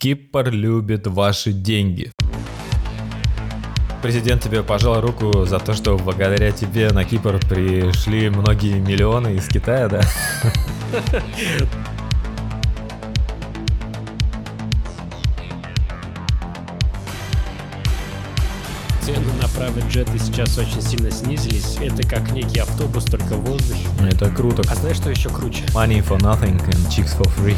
Кипр любит ваши деньги. Президент тебе пожал руку за то, что благодаря тебе на Кипр пришли многие миллионы из Китая, да? Цены на private джеты сейчас очень сильно снизились. Это как некий автобус, только в воздухе. Это круто. А знаешь, что еще круче? Money for nothing and chicks for free.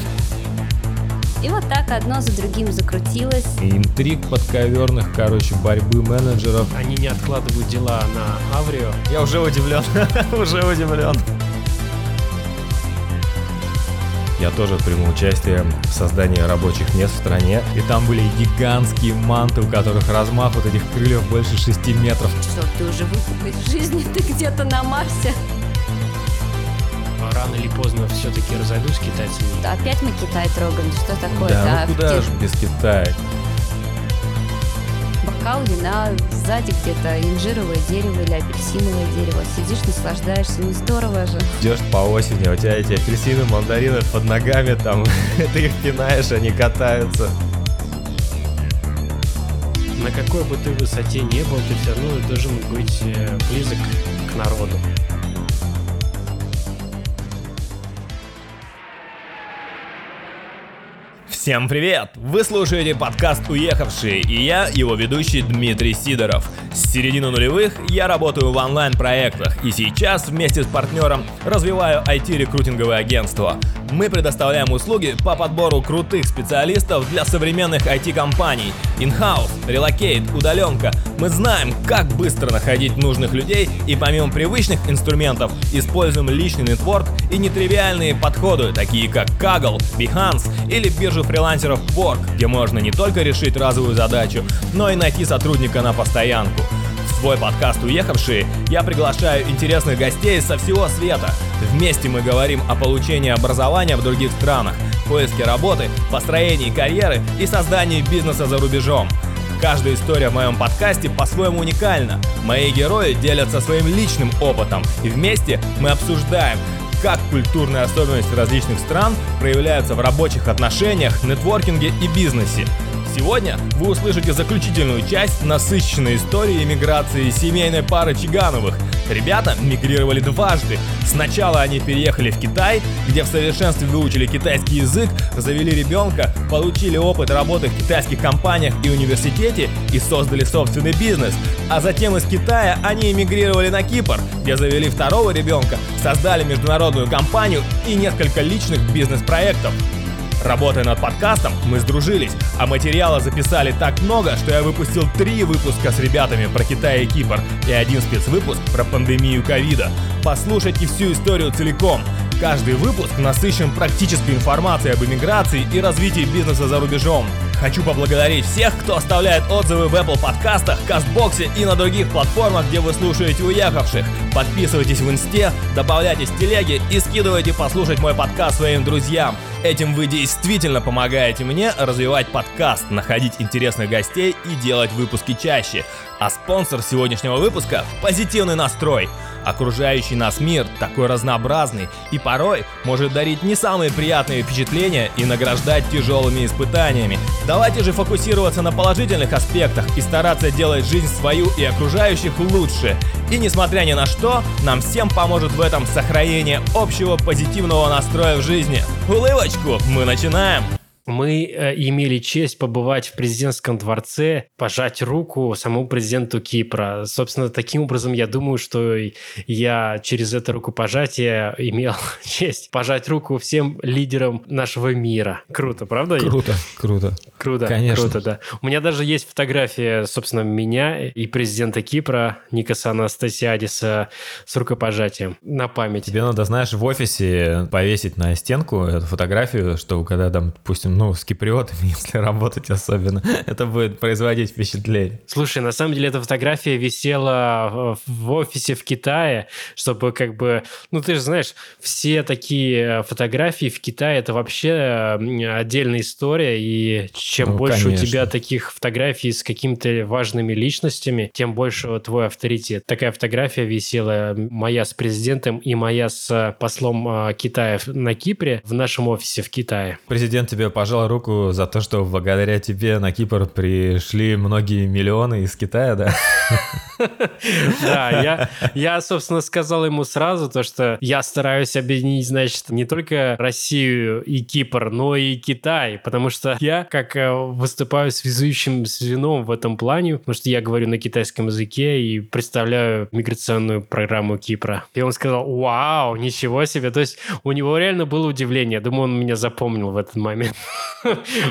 И вот так одно за другим закрутилось. И интриг подковерных, короче, борьбы менеджеров. Они не откладывают дела на Аврио. Я уже удивлен, уже удивлен. Я тоже приму участие в создании рабочих мест в стране. И там были гигантские манты, у которых размах вот этих крыльев больше 6 метров. Что, ты уже в жизни, ты где-то на Марсе. Рано или поздно все-таки разойдусь с китайцами. Да, Опять мы Китай трогаем, что такое? да, ну в куда же без Китая? Бокал вина, сзади где-то инжировое дерево или апельсиновое дерево. Сидишь, наслаждаешься, ну здорово же. Идешь по осени, у тебя эти апельсины, мандарины под ногами, там, ты их пинаешь, они катаются. На какой бы ты высоте не был, ты все равно должен быть э, близок к народу. Всем привет! Вы слушаете подкаст «Уехавшие» и я, его ведущий Дмитрий Сидоров. С середины нулевых я работаю в онлайн-проектах и сейчас вместе с партнером развиваю IT-рекрутинговое агентство. Мы предоставляем услуги по подбору крутых специалистов для современных IT-компаний. Inhouse, relocate, удаленка. Мы знаем, как быстро находить нужных людей и помимо привычных инструментов используем личный нетворк и нетривиальные подходы, такие как Kaggle, Behance или биржу фрилансеров Quark, где можно не только решить разовую задачу, но и найти сотрудника на постоянку. В свой подкаст «Уехавшие» я приглашаю интересных гостей со всего света. Вместе мы говорим о получении образования в других странах, поиске работы, построении карьеры и создании бизнеса за рубежом. Каждая история в моем подкасте по-своему уникальна. Мои герои делятся своим личным опытом, и вместе мы обсуждаем, как культурные особенности различных стран проявляются в рабочих отношениях, нетворкинге и бизнесе. Сегодня вы услышите заключительную часть насыщенной истории иммиграции семейной пары Чигановых. Ребята мигрировали дважды. Сначала они переехали в Китай, где в совершенстве выучили китайский язык, завели ребенка, получили опыт работы в китайских компаниях и университете и создали собственный бизнес. А затем из Китая они эмигрировали на Кипр, где завели второго ребенка, создали международную компанию и несколько личных бизнес-проектов. Работая над подкастом, мы сдружились, а материала записали так много, что я выпустил три выпуска с ребятами про Китай и Кипр и один спецвыпуск про пандемию ковида. Послушайте всю историю целиком. Каждый выпуск насыщен практической информацией об иммиграции и развитии бизнеса за рубежом. Хочу поблагодарить всех, кто оставляет отзывы в Apple подкастах, Кастбоксе и на других платформах, где вы слушаете уехавших. Подписывайтесь в инсте, добавляйтесь в телеги и скидывайте послушать мой подкаст своим друзьям. Этим вы действительно помогаете мне развивать подкаст, находить интересных гостей и делать выпуски чаще. А спонсор сегодняшнего выпуска – позитивный настрой. Окружающий нас мир такой разнообразный и порой может дарить не самые приятные впечатления и награждать тяжелыми испытаниями. Давайте же фокусироваться на положительных аспектах и стараться делать жизнь свою и окружающих лучше. И несмотря ни на что, нам всем поможет в этом сохранение общего позитивного настроя в жизни. Улыбочку, мы начинаем! Мы э, имели честь побывать в президентском дворце, пожать руку самому президенту Кипра. Собственно, таким образом, я думаю, что я через это рукопожатие имел честь пожать руку всем лидерам нашего мира. Круто, правда? Круто, круто. Круто, Конечно. круто, да. У меня даже есть фотография, собственно, меня и президента Кипра Никаса Анастасиадиса с рукопожатием на память. Тебе надо, знаешь, в офисе повесить на стенку эту фотографию, что когда там, допустим, ну, с киприотами, если работать особенно, это будет производить впечатление. Слушай, на самом деле эта фотография висела э, в офисе в Китае, чтобы как бы, ну ты же знаешь, все такие фотографии в Китае это вообще э, отдельная история, и чем Ну, больше конечно. у тебя таких фотографий с какими-то важными личностями, тем больше твой авторитет. Такая фотография висела моя с президентом и моя с послом э, Китая на Кипре в нашем офисе в Китае. Президент тебе пожал руку за то, что благодаря тебе на Кипр пришли многие миллионы из Китая, да? Да, я, я, собственно, сказал ему сразу то, что я стараюсь объединить, значит, не только Россию и Кипр, но и Китай, потому что я, как э, выступаю связующим звеном в этом плане, потому что я говорю на китайском языке и представляю миграционную программу Кипра. И он сказал, вау, ничего себе. То есть у него реально было удивление. Думаю, он меня запомнил в этот момент.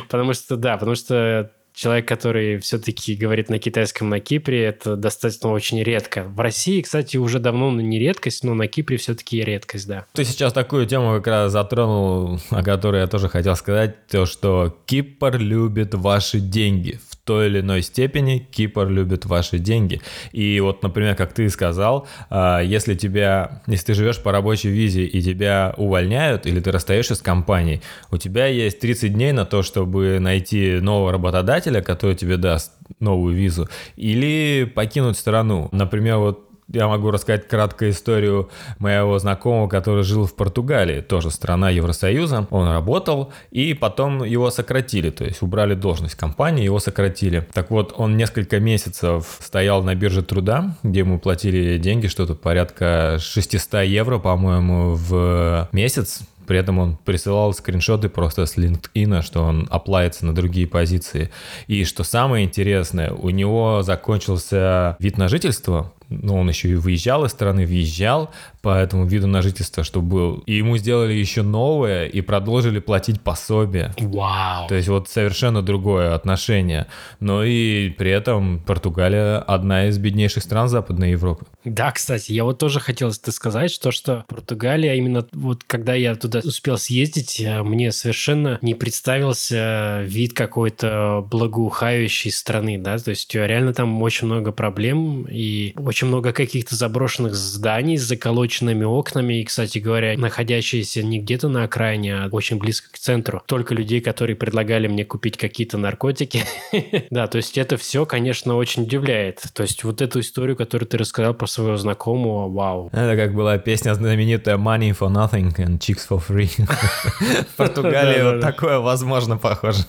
Потому что, да, потому что человек, который все-таки говорит на китайском на Кипре, это достаточно очень редко. В России, кстати, уже давно не редкость, но на Кипре все-таки редкость, да. Ты сейчас такую тему как раз затронул, о которой я тоже хотел сказать, то, что Кипр любит ваши деньги той или иной степени Кипр любит ваши деньги. И вот, например, как ты сказал, а, если тебя, если ты живешь по рабочей визе и тебя увольняют, или ты расстаешься с компанией, у тебя есть 30 дней на то, чтобы найти нового работодателя, который тебе даст новую визу, или покинуть страну. Например, вот я могу рассказать краткую историю моего знакомого, который жил в Португалии, тоже страна Евросоюза. Он работал, и потом его сократили, то есть убрали должность компании, его сократили. Так вот, он несколько месяцев стоял на бирже труда, где ему платили деньги, что-то порядка 600 евро, по-моему, в месяц при этом он присылал скриншоты просто с LinkedIn, что он оплается на другие позиции. И что самое интересное, у него закончился вид на жительство, но он еще и выезжал из страны, въезжал по этому виду на жительство, что был. И ему сделали еще новое и продолжили платить пособие. Вау. То есть вот совершенно другое отношение. Но и при этом Португалия одна из беднейших стран Западной Европы. Да, кстати, я вот тоже хотел сказать, что, что Португалия, именно вот когда я туда успел съездить, э, мне совершенно не представился вид какой-то благоухающей страны, да, то есть реально там очень много проблем и очень много каких-то заброшенных зданий с заколоченными окнами и, кстати говоря, находящиеся не где-то на окраине, а очень близко к центру. Только людей, которые предлагали мне купить какие-то наркотики. Да, то есть это все, конечно, очень удивляет. То есть вот эту историю, которую ты рассказал про своего знакомого, вау. Это как была песня знаменитая Money for nothing and chicks for free. В Португалии вот такое возможно похоже.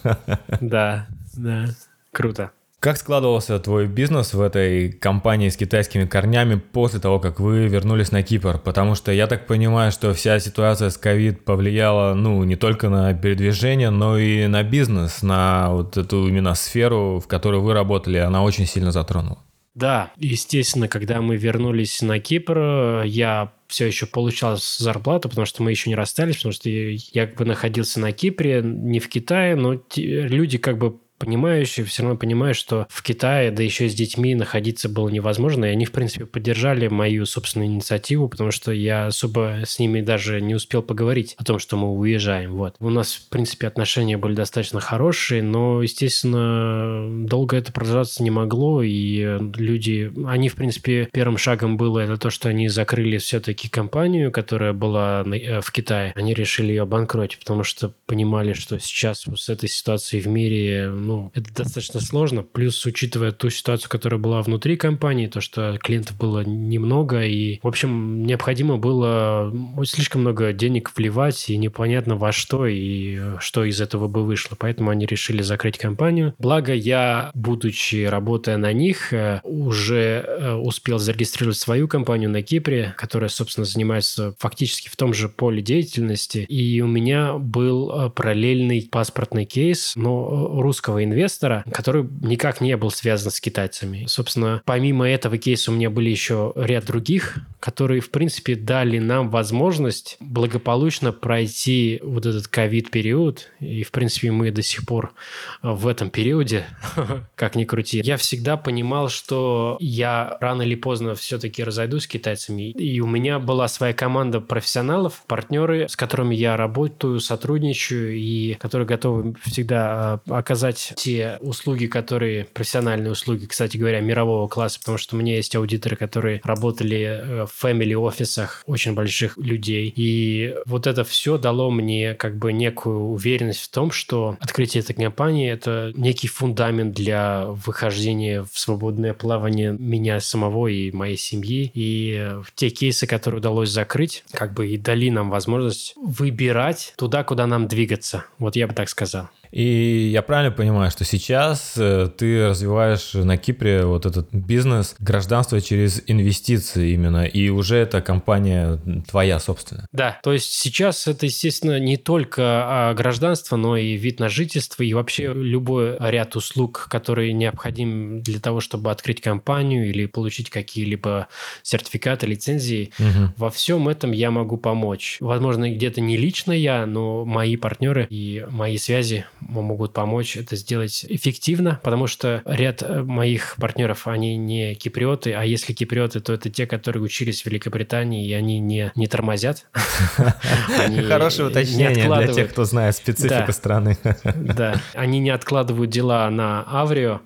Да, да, круто. Как складывался твой бизнес в этой компании с китайскими корнями после того, как вы вернулись на Кипр? Потому что я так понимаю, что вся ситуация с ковид повлияла, ну, не только на передвижение, но и на бизнес, на вот эту именно сферу, в которой вы работали, она очень сильно затронула. Да, естественно, когда мы вернулись на Кипр, я все еще получал зарплату, потому что мы еще не расстались, потому что я как бы находился на Кипре, не в Китае, но люди как бы понимающие все равно понимают, что в Китае, да еще и с детьми находиться было невозможно, и они, в принципе, поддержали мою собственную инициативу, потому что я особо с ними даже не успел поговорить о том, что мы уезжаем. Вот. У нас, в принципе, отношения были достаточно хорошие, но, естественно, долго это продолжаться не могло, и люди, они, в принципе, первым шагом было это то, что они закрыли все-таки компанию, которая была э, в Китае. Они решили ее обанкротить, потому что понимали, что сейчас с этой ситуацией в мире, ну, ну, это достаточно сложно. Плюс, учитывая ту ситуацию, которая была внутри компании, то, что клиентов было немного, и, в общем, необходимо было слишком много денег вливать, и непонятно во что, и что из этого бы вышло. Поэтому они решили закрыть компанию. Благо, я, будучи работая на них, э, уже э, успел зарегистрировать свою компанию на Кипре, которая, собственно, занимается фактически в том же поле деятельности. И у меня был э, параллельный паспортный кейс, но русского инвестора, который никак не был связан с китайцами. Собственно, помимо этого кейса у меня были еще ряд других, которые, в принципе, дали нам возможность благополучно пройти вот этот ковид-период. И, в принципе, мы до сих пор в этом периоде, как ни крути. Я всегда понимал, что я рано или поздно все-таки разойдусь с китайцами. И у меня была своя команда профессионалов, партнеры, с которыми я работаю, сотрудничаю, и которые готовы всегда а, оказать давать те услуги, которые, профессиональные услуги, кстати говоря, мирового класса, потому что у меня есть аудиторы, которые работали э, в family офисах очень больших людей. И вот это все дало мне как бы некую уверенность в том, что открытие этой компании – это некий фундамент для выхождения в свободное плавание меня самого и моей семьи. И те кейсы, которые удалось закрыть, как бы и дали нам возможность выбирать туда, куда нам двигаться. Вот я бы так сказал. И я правильно понимаю, что сейчас э, ты развиваешь на Кипре вот этот бизнес гражданства через инвестиции именно, и уже эта компания твоя собственная? Да, то есть сейчас это, естественно, не только а, гражданство, но и вид на жительство, и вообще любой ряд услуг, которые необходим для того, чтобы открыть компанию или получить какие-либо сертификаты, лицензии. Угу. Во всем этом я могу помочь. Возможно, где-то не лично я, но мои партнеры и мои связи могут помочь это сделать эффективно, потому что ряд э, моих партнеров, они не киприоты, а если киприоты, то это те, которые учились в Великобритании, и они не, не тормозят. Хорошее уточнение для тех, кто знает специфику страны. Да, они не откладывают дела на Аврио,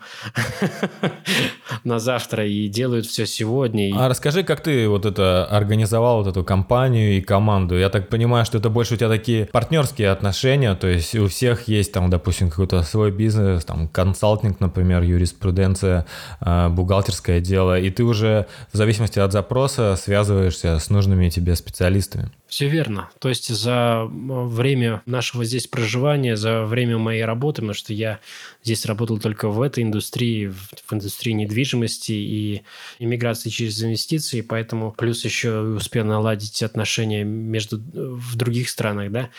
на завтра и делают все сегодня. А расскажи, как ты вот это организовал вот эту компанию и команду? Я так понимаю, что это больше у тебя такие партнерские отношения, то есть у всех есть там, допустим, какой-то свой бизнес, там, консалтинг, например, юриспруденция, а, бухгалтерское дело, и ты уже в зависимости от запроса связываешься с нужными тебе специалистами. Все верно. То есть за время нашего здесь проживания, за время моей работы, потому что я здесь работал только в этой индустрии, в индустрии недвижимости и иммиграции через инвестиции, поэтому плюс еще успел наладить отношения между в других странах, да,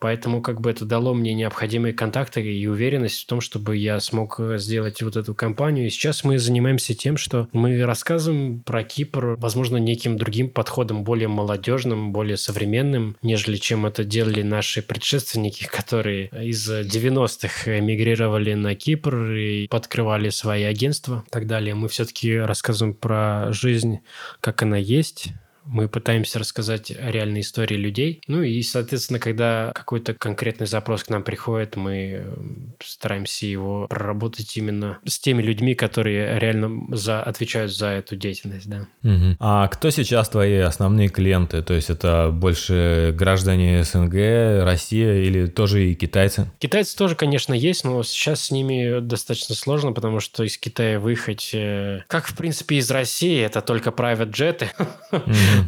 поэтому как бы это дало мне необходимые контакты и уверенность в том, чтобы я смог сделать вот эту компанию. И сейчас мы занимаемся тем, что мы рассказываем про Кипр, возможно, неким другим подходом, более молодежным, более современным современным, нежели чем это делали наши предшественники, которые из 90-х эмигрировали на Кипр и подкрывали свои агентства и так далее. Мы все-таки рассказываем про жизнь, как она есть, мы пытаемся рассказать реальные истории людей. Ну и, соответственно, когда какой-то конкретный запрос к нам приходит, мы э, стараемся его проработать именно с теми людьми, которые реально за, отвечают за эту деятельность, да. Угу. А кто сейчас твои основные клиенты? То есть это больше граждане СНГ, Россия или тоже и китайцы? Китайцы тоже, конечно, есть, но сейчас с ними достаточно сложно, потому что из Китая выехать, э, как, в принципе, из России, это только private джеты.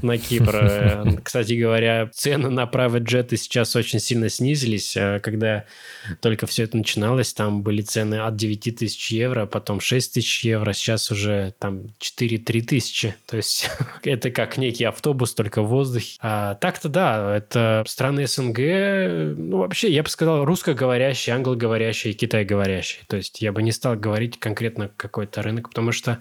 На Кипр. Э, кстати говоря, цены на private джеты сейчас очень сильно снизились. Э, когда только все это начиналось, там были цены от 9 тысяч евро, потом 6 тысяч евро, сейчас уже там 4-3 тысячи. То есть это как некий автобус, только в воздухе. А так-то да, это страны СНГ, ну вообще, я бы сказал, русскоговорящие, англоговорящие, китайговорящие. То есть я бы не стал говорить конкретно какой-то рынок, потому что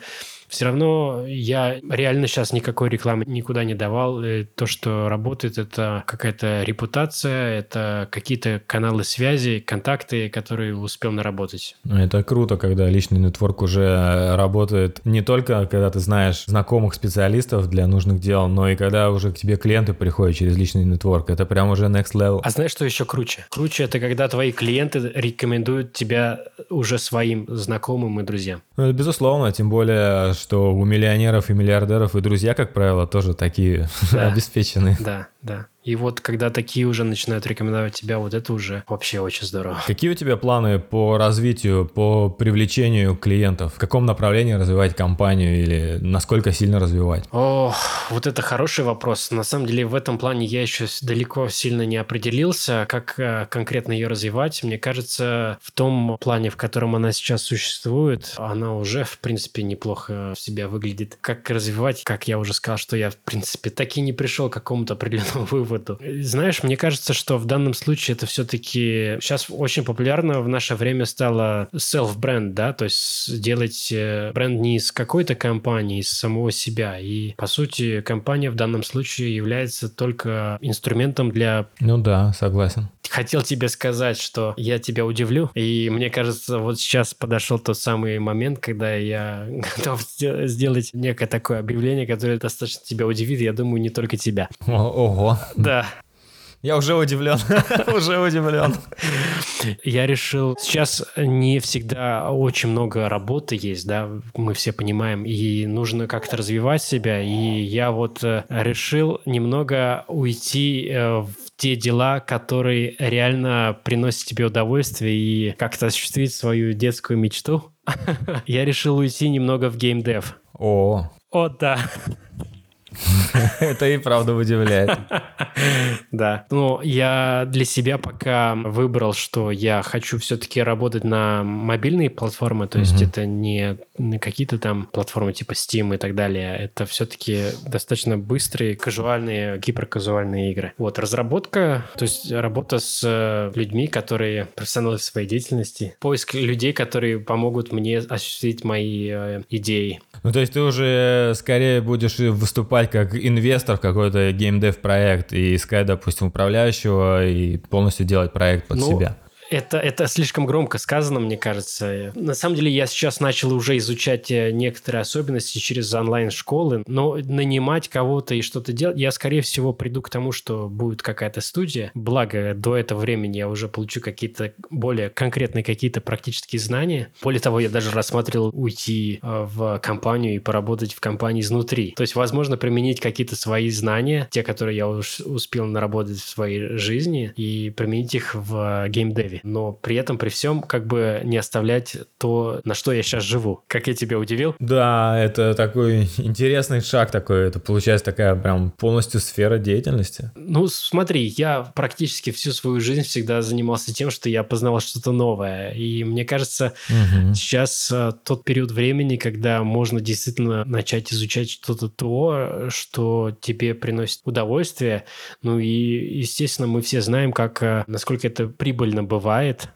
все равно я реально сейчас никакой рекламы никуда не давал. И то, что работает, это какая-то репутация, это какие-то каналы связи, контакты, которые успел наработать. Ну, это круто, когда личный нетворк уже работает не только, когда ты знаешь знакомых специалистов для нужных дел, но и когда уже к тебе клиенты приходят через личный нетворк. Это прям уже next level. А знаешь, что еще круче? Круче это когда твои клиенты рекомендуют тебя уже своим знакомым и друзьям. Ну, это безусловно, тем более, что у миллионеров и миллиардеров и друзья, как правило, тоже такие да. обеспеченные. Да, да. И вот когда такие уже начинают рекомендовать тебя, вот это уже вообще очень здорово. Какие у тебя планы по развитию, по привлечению клиентов? В каком направлении развивать компанию или насколько сильно развивать? О, вот это хороший вопрос. На самом деле в этом плане я еще далеко сильно не определился, как э, конкретно ее развивать. Мне кажется, в том плане, в котором она сейчас существует, она уже, в принципе, неплохо в себя выглядит. Как развивать, как я уже сказал, что я, в принципе, так и не пришел к какому-то определенному выводу. Знаешь, мне кажется, что в данном случае это все-таки сейчас очень популярно в наше время стало self-бренд, да, то есть делать э, бренд не из какой-то компании, из самого себя. И, по сути, компания в данном случае является только инструментом для... Ну да, согласен. Хотел тебе сказать, что я тебя удивлю, и мне кажется, вот сейчас подошел тот самый момент, когда я готов сделать некое такое объявление, которое достаточно тебя удивит, я думаю, не только тебя. Ого. Да. Я уже удивлен, уже удивлен. Я решил, сейчас не всегда очень много работы есть, да, мы все понимаем, и нужно как-то развивать себя, и я вот э, решил немного уйти э, в те дела, которые реально приносят тебе удовольствие и как-то осуществить свою детскую мечту. Я решил уйти немного в геймдев. О, О, да. это и правда удивляет. Да. Ну, я для себя пока выбрал, что я хочу все-таки работать на мобильные платформы, то есть это не какие-то там платформы типа Steam и так далее. Это все-таки достаточно быстрые, казуальные, гиперказуальные игры. Вот, разработка, то есть работа с э, людьми, которые профессионалы в своей деятельности, поиск людей, которые помогут мне осуществить мои э, идеи. Ну, то есть ты уже скорее будешь выступать как инвестор в какой-то геймдев проект и искать, допустим, управляющего и полностью делать проект под Ну, себя. Это, это слишком громко сказано, мне кажется. На самом деле, я сейчас начал уже изучать э, некоторые особенности через онлайн-школы, но нанимать кого-то и что-то делать, я, скорее всего, приду к тому, что будет какая-то студия. Благо, до этого времени я уже получу какие-то более конкретные какие-то практические знания. Более того, я даже рассматривал уйти э, в компанию и поработать в компании изнутри. То есть, возможно, применить какие-то свои знания, те, которые я уж успел наработать в своей жизни, и применить их в геймдеве. Но при этом, при всем, как бы не оставлять то, на что я сейчас живу. Как я тебя удивил? Да, это такой интересный шаг такой. Это получается такая прям полностью сфера деятельности. Ну, смотри, я практически всю свою жизнь всегда занимался тем, что я познавал что-то новое. И мне кажется, Мгм. Сейчас э, тот период времени, когда можно действительно начать изучать что-то то, что тебе приносит удовольствие. Ну и, естественно, мы все знаем, как, э, насколько это прибыльно бывает,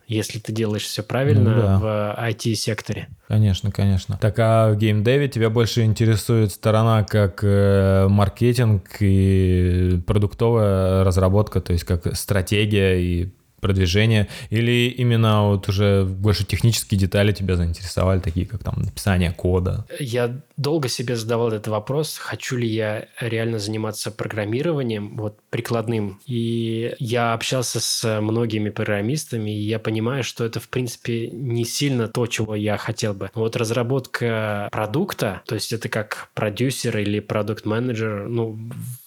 если ты делаешь все правильно Ну да. в IT-секторе. Конечно, конечно. Так а в геймдеве тебя больше интересует сторона как э, маркетинг и продуктовая разработка, то есть как стратегия и продвижение, или именно вот уже больше технические детали тебя заинтересовали, такие как там написание кода? Я долго себе задавал этот вопрос, хочу ли я реально заниматься программированием, вот прикладным. И я общался с многими программистами, и я понимаю, что это, в принципе, не сильно то, чего я хотел бы. Вот разработка продукта, то есть это как продюсер или продукт-менеджер, ну,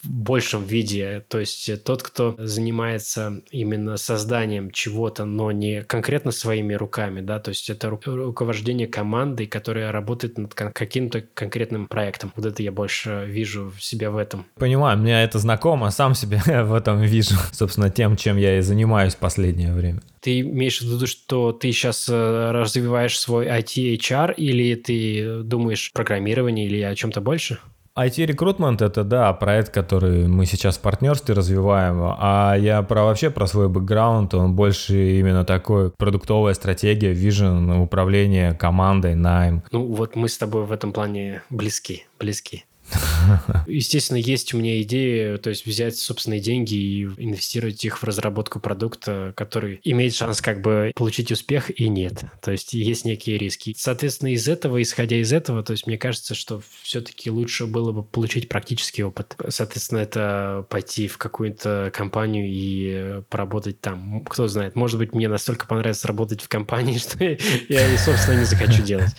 в большем виде, то есть тот, кто занимается именно созданием чего-то, но не конкретно своими руками, да, то есть это ру- руковождение командой, которая работает над кон- каким-то конкретным проектом. Вот это я больше вижу себя в этом. Понимаю, мне это знакомо, сам себя в этом вижу, собственно, тем, чем я и занимаюсь в последнее время. Ты имеешь в виду, что ты сейчас развиваешь свой IT-HR или ты думаешь программирование или о чем-то больше? IT-рекрутмент — это, да, проект, который мы сейчас в партнерстве развиваем, а я про вообще про свой бэкграунд, он больше именно такой продуктовая стратегия, вижен, управление командой, найм. Ну вот мы с тобой в этом плане близки, близки. Естественно, есть у меня идея, то есть взять собственные деньги и инвестировать их в разработку продукта, который имеет шанс как бы получить успех и нет. То есть есть некие риски. Соответственно, из этого, исходя из этого, то есть мне кажется, что все-таки лучше было бы получить практический опыт. Соответственно, это пойти в какую-то компанию и поработать там. Кто знает, может быть, мне настолько понравится работать в компании, что я, собственно, не захочу делать.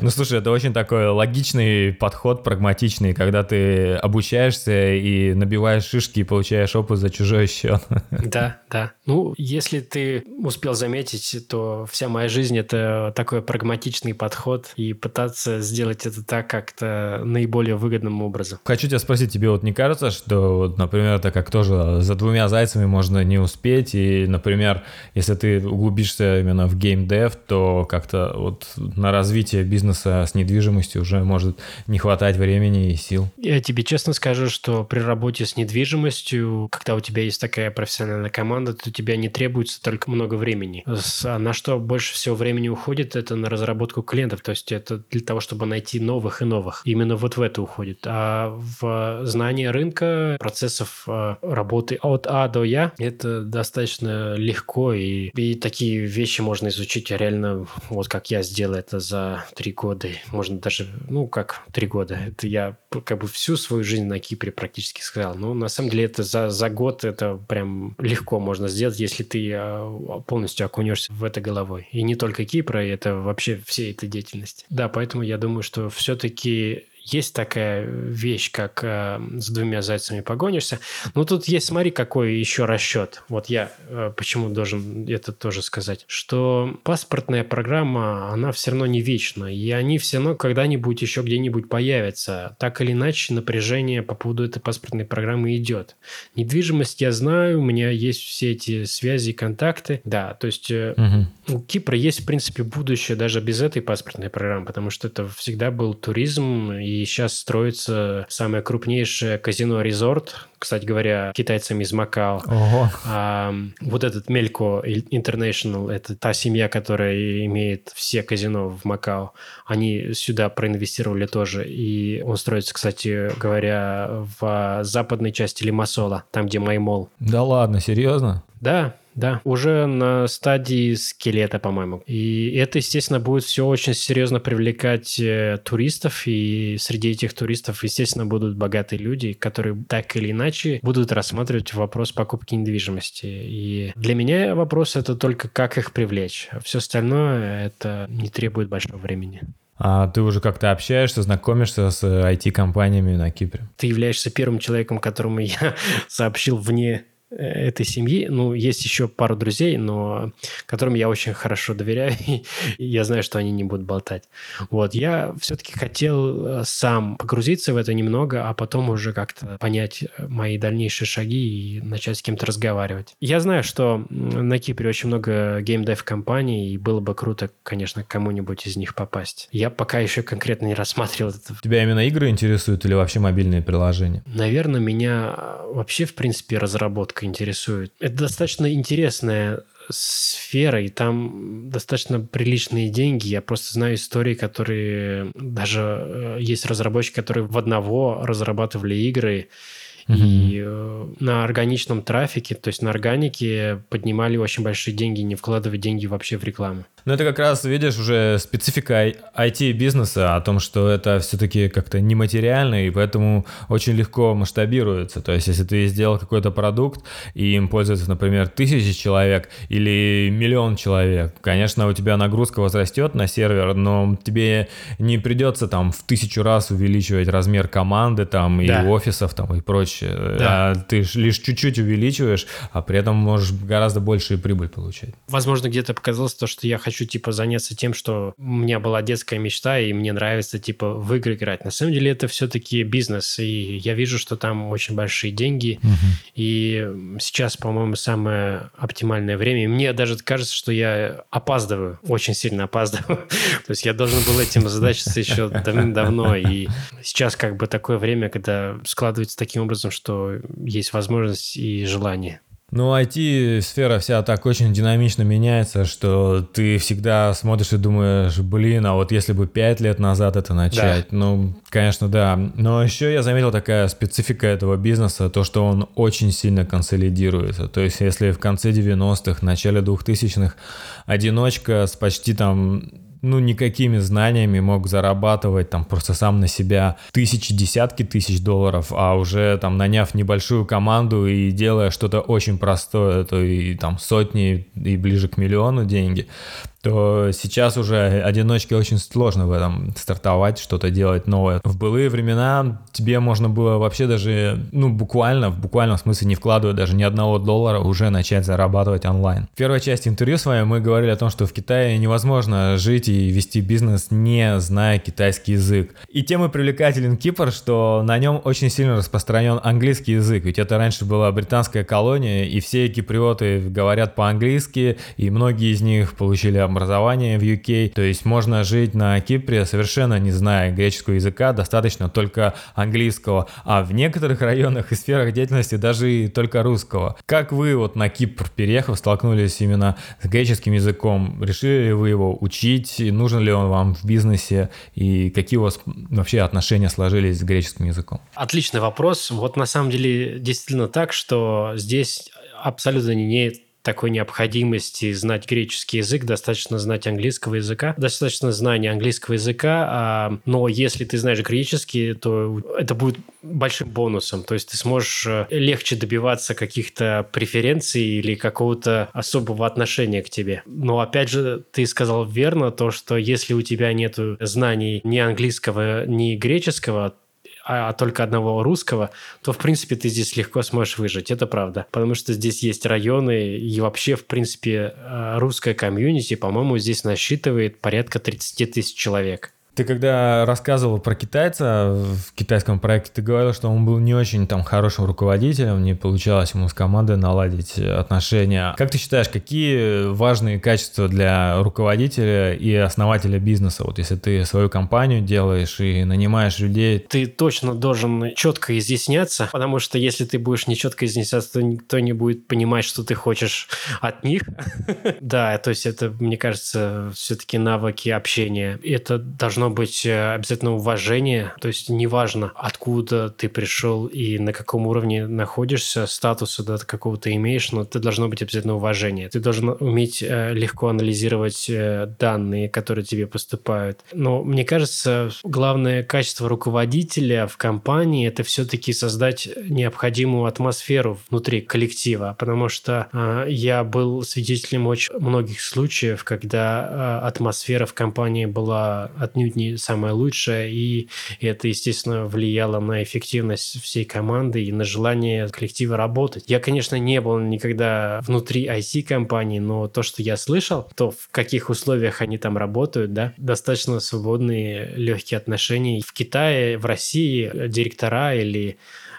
Ну, слушай, это очень такой логичный подход, прагматичный, когда ты обучаешься и набиваешь шишки и получаешь опыт за чужой счет. Да, да. Ну, если ты успел заметить, то вся моя жизнь — это такой прагматичный подход и пытаться сделать это так как-то наиболее выгодным образом. Хочу тебя спросить, тебе вот не кажется, что, вот, например, это как тоже за двумя зайцами можно не успеть, и, например, если ты углубишься именно в геймдев, то как-то вот на развитие бизнеса с недвижимостью уже может не хватать времени и сил. Я тебе честно скажу, что при работе с недвижимостью, когда у тебя есть такая профессиональная команда, то у тебя не требуется только много времени. А на что больше всего времени уходит, это на разработку клиентов. То есть это для того, чтобы найти новых и новых. Именно вот в это уходит. А в знание рынка, процессов э, работы от А до Я, это достаточно легко. И, и такие вещи можно изучить реально, вот как я сделал это за три года, можно даже, ну как три года. Это я как бы всю свою жизнь на Кипре практически сказал. Но на самом деле это за, за год это прям легко можно сделать, если ты а, полностью окунешься в это головой. И не только Кипра, это вообще всей этой деятельности. Да, поэтому я думаю, что все-таки есть такая вещь, как э, с двумя зайцами погонишься. Но тут есть, смотри, какой еще расчет. Вот я э, почему должен это тоже сказать, что паспортная программа, она все равно не вечна, и они все равно когда-нибудь еще где-нибудь появятся. Так или иначе, напряжение по поводу этой паспортной программы идет. Недвижимость я знаю, у меня есть все эти связи и контакты. Да, то есть э, угу. у Кипра есть, в принципе, будущее даже без этой паспортной программы, потому что это всегда был туризм, и и сейчас строится самое крупнейшее казино-резорт, кстати говоря, китайцами из Макао. Ого. А, вот этот Мелько International, это та семья, которая имеет все казино в Макао. Они сюда проинвестировали тоже. И он строится, кстати говоря, в западной части Лимассола, там, где Маймол. Да ладно, серьезно? Да, да, уже на стадии скелета, по-моему. И это, естественно, будет все очень серьезно привлекать э, туристов, и среди этих туристов, естественно, будут богатые люди, которые так или иначе будут рассматривать вопрос покупки недвижимости. И для меня вопрос это только как их привлечь. Все остальное это не требует большого времени. А ты уже как-то общаешься, знакомишься с IT-компаниями на Кипре? Ты являешься первым человеком, которому я сообщил вне этой семьи. Ну, есть еще пару друзей, но которым я очень хорошо доверяю, и я знаю, что они не будут болтать. Вот, я все-таки хотел э, сам погрузиться в это немного, а потом уже как-то понять э, мои дальнейшие шаги и начать с кем-то разговаривать. Я знаю, что на Кипре очень много геймдев-компаний, и было бы круто, конечно, кому-нибудь из них попасть. Я пока еще конкретно не рассматривал это. Тебя именно игры интересуют или вообще мобильные приложения? Наверное, меня вообще, в принципе, разработка редко интересует. Это достаточно интересная сфера, и там достаточно приличные деньги. Я просто знаю истории, которые даже э, есть разработчики, которые в одного разрабатывали игры, и э, на органичном трафике, то есть на органике поднимали очень большие деньги, не вкладывая деньги вообще в рекламу. Ну, это как раз, видишь, уже специфика IT-бизнеса о том, что это все-таки как-то нематериально, и поэтому очень легко масштабируется. То есть, если ты сделал какой-то продукт, и им пользуются, например, тысячи человек или миллион человек, конечно, у тебя нагрузка возрастет на сервер, но тебе не придется там в тысячу раз увеличивать размер команды там да. и офисов там и прочее. Да. А ты лишь чуть-чуть увеличиваешь, а при этом можешь гораздо большую прибыль получать. Возможно, где-то показалось то, что я хочу хочу, типа, заняться тем, что у меня была детская мечта, и мне нравится, типа, в игры играть. На самом деле это все-таки бизнес, и я вижу, что там очень большие деньги, угу. и сейчас, по-моему, самое оптимальное время. И мне даже кажется, что я опаздываю, очень сильно опаздываю. То есть я должен был этим задачиться еще давным-давно, и сейчас как бы такое время, когда складывается таким образом, что есть возможность и желание. Ну, IT-сфера вся так очень динамично меняется, что ты всегда смотришь и думаешь, блин, а вот если бы пять лет назад это начать, да. ну, конечно, да. Но еще я заметил такая специфика этого бизнеса, то, что он очень сильно консолидируется. То есть, если в конце 90-х, начале 2000-х одиночка с почти там ну, никакими знаниями мог зарабатывать там просто сам на себя тысячи, десятки тысяч долларов, а уже там наняв небольшую команду и делая что-то очень простое, то и там сотни и ближе к миллиону деньги, то сейчас уже одиночке очень сложно в этом стартовать, что-то делать новое. В былые времена тебе можно было вообще даже, ну, буквально, в буквальном смысле не вкладывая даже ни одного доллара, уже начать зарабатывать онлайн. В первой части интервью с вами мы говорили о том, что в Китае невозможно жить и вести бизнес, не зная китайский язык. И тем и привлекателен Кипр, что на нем очень сильно распространен английский язык, ведь это раньше была британская колония, и все киприоты говорят по-английски, и многие из них получили образование в UK, то есть можно жить на Кипре совершенно не зная греческого языка, достаточно только английского, а в некоторых районах и сферах деятельности даже и только русского. Как вы вот на Кипр переехав столкнулись именно с греческим языком? Решили ли вы его учить? Нужен ли он вам в бизнесе? И какие у вас вообще отношения сложились с греческим языком? Отличный вопрос. Вот на самом деле действительно так, что здесь абсолютно не такой необходимости знать греческий язык, достаточно знать английского языка, достаточно знания английского языка, а, но если ты знаешь греческий, то это будет большим бонусом, то есть ты сможешь э, легче добиваться каких-то преференций или какого-то особого отношения к тебе. Но опять же, ты сказал верно то, что если у тебя нет знаний ни английского, ни греческого, а, а только одного русского, то, в принципе, ты здесь легко сможешь выжить. Это правда. Потому что здесь есть районы, и вообще, в принципе, э, русская комьюнити, по-моему, здесь насчитывает порядка 30 тысяч человек. Ты когда рассказывал про китайца в китайском проекте, ты говорил, что он был не очень там хорошим руководителем, не получалось ему с командой наладить отношения. Как ты считаешь, какие важные качества для руководителя и основателя бизнеса? Вот если ты свою компанию делаешь и нанимаешь людей... Ты точно должен четко изъясняться, потому что если ты будешь нечетко изъясняться, то никто не будет понимать, что ты хочешь от них. Да, то есть это, мне кажется, все-таки навыки общения. Это должно быть э, обязательно уважение, то есть неважно, откуда ты пришел и на каком уровне находишься, статуса да, какого ты имеешь, но ты должно быть обязательно уважение. Ты должен уметь э, легко анализировать э, данные, которые тебе поступают. Но мне кажется, главное качество руководителя в компании это все-таки создать необходимую атмосферу внутри коллектива, потому что я был свидетелем очень многих случаев, когда атмосфера в компании была отнюдь не самое лучшее, и это, естественно, влияло на эффективность всей команды и на желание коллектива работать. Я, конечно, не был никогда внутри IT-компании, но то, что я слышал, то в каких условиях они там работают, да, достаточно свободные, легкие отношения. В Китае, в России директора или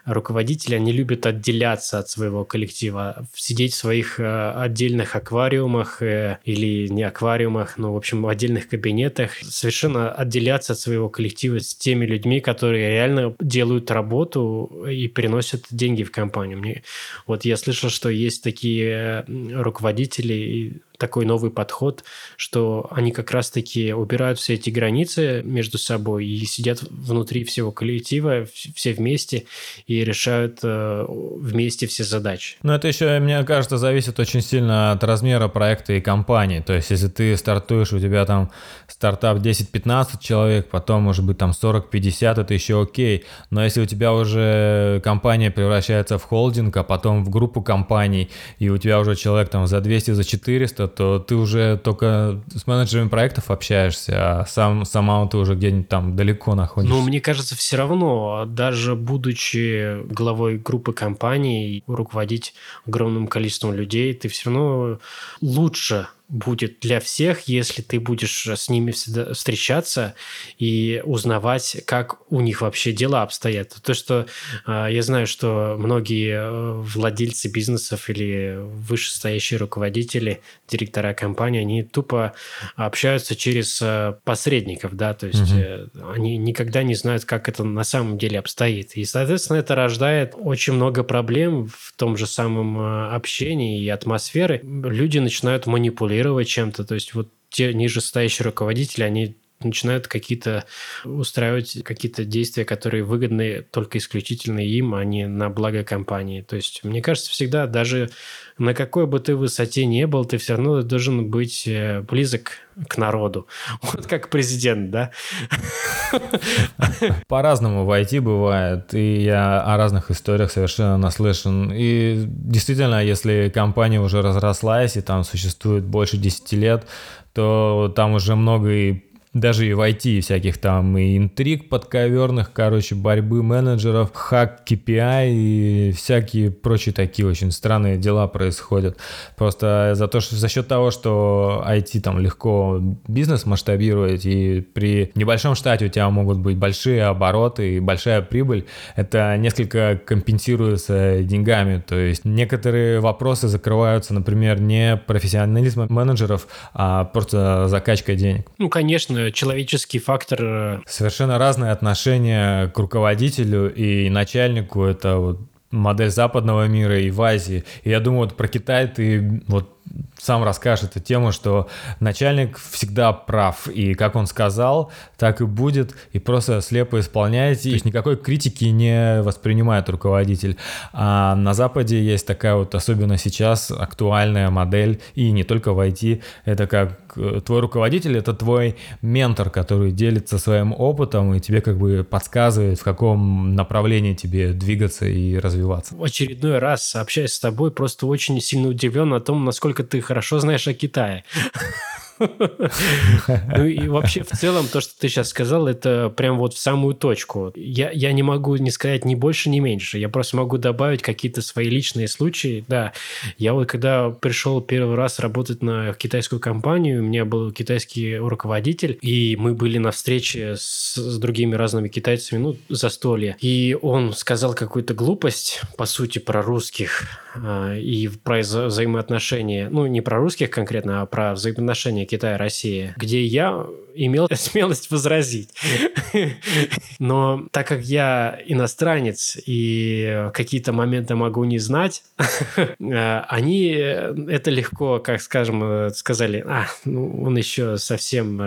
руководители, они любят отделяться от своего коллектива, сидеть в своих э, отдельных аквариумах э, или не аквариумах, но, в общем, в отдельных кабинетах, совершенно отделяться от своего коллектива с теми людьми, которые реально делают работу и приносят деньги в компанию. Мне, вот я слышал, что есть такие руководители, такой новый подход, что они как раз-таки убирают все эти границы между собой и сидят внутри всего коллектива, все вместе и решают э, вместе все задачи. Но это еще, мне кажется, зависит очень сильно от размера проекта и компании. То есть, если ты стартуешь, у тебя там стартап 10-15 человек, потом, может быть, там 40-50, это еще окей. Но если у тебя уже компания превращается в холдинг, а потом в группу компаний, и у тебя уже человек там за 200, за 400, то ты уже только с менеджерами проектов общаешься, а сам, сама ты уже где-нибудь там далеко находишься. Ну, мне кажется, все равно, даже будучи главой группы компаний, руководить огромным количеством людей, ты все равно лучше будет для всех, если ты будешь с ними всегда встречаться и узнавать, как у них вообще дела обстоят. То, что э, я знаю, что многие э, владельцы бизнесов или вышестоящие руководители, директора компании, они тупо общаются через э, посредников, да, то есть угу. э, они никогда не знают, как это на самом деле обстоит. И, соответственно, это рождает очень много проблем в том же самом э, общении и атмосфере. Люди начинают манипулировать контролировать чем-то. То есть вот те нижестоящие руководители, они начинают какие-то устраивать какие-то действия, которые выгодны только исключительно им, а не на благо компании. То есть, мне кажется, всегда, даже на какой бы ты высоте не был, ты все равно должен быть э, близок к народу. Вот как президент, да? По-разному в IT бывает, и я о разных историях совершенно наслышан. И действительно, если компания уже разрослась, и там существует больше 10 лет, то там уже много и даже и в IT всяких там и интриг подковерных, короче, борьбы менеджеров, хак KPI и всякие прочие такие очень странные дела происходят. Просто за то, что за счет того, что IT там легко бизнес масштабировать и при небольшом штате у тебя могут быть большие обороты и большая прибыль, это несколько компенсируется деньгами. То есть некоторые вопросы закрываются, например, не профессионализмом менеджеров, а просто закачкой денег. Ну, конечно, человеческий фактор. Э, Совершенно разное отношение к руководителю и начальнику. Это вот модель западного мира и в Азии. И я думаю, вот про Китай ты вот сам расскажешь эту тему, что начальник всегда прав, и как он сказал, так и будет, и просто слепо исполняете, то есть никакой критики не воспринимает руководитель. А на Западе есть такая вот, особенно сейчас, актуальная модель, и не только в IT, это как э, твой руководитель, это твой ментор, который делится своим опытом и тебе как бы подсказывает, в каком направлении тебе двигаться и развиваться. В очередной раз, общаясь с тобой, просто очень сильно удивлен о том, насколько ты хорошо знаешь о Китае. Ну и вообще в целом то, что ты сейчас сказал, это прям вот в самую точку. Я, я не могу не сказать ни больше, ни меньше. Я просто могу добавить какие-то свои личные случаи. Да, я вот когда пришел первый раз работать на китайскую компанию, у меня был китайский руководитель, и мы были на встрече с, с другими разными китайцами, ну, застолье. И он сказал какую-то глупость, по сути, про русских э, и про взаимоотношения. Ну, не про русских конкретно, а про взаимоотношения Китая, России, где я имел смелость возразить. Но так как я иностранец и какие-то моменты могу не знать, они это легко, как скажем, сказали, а, ну, он еще совсем,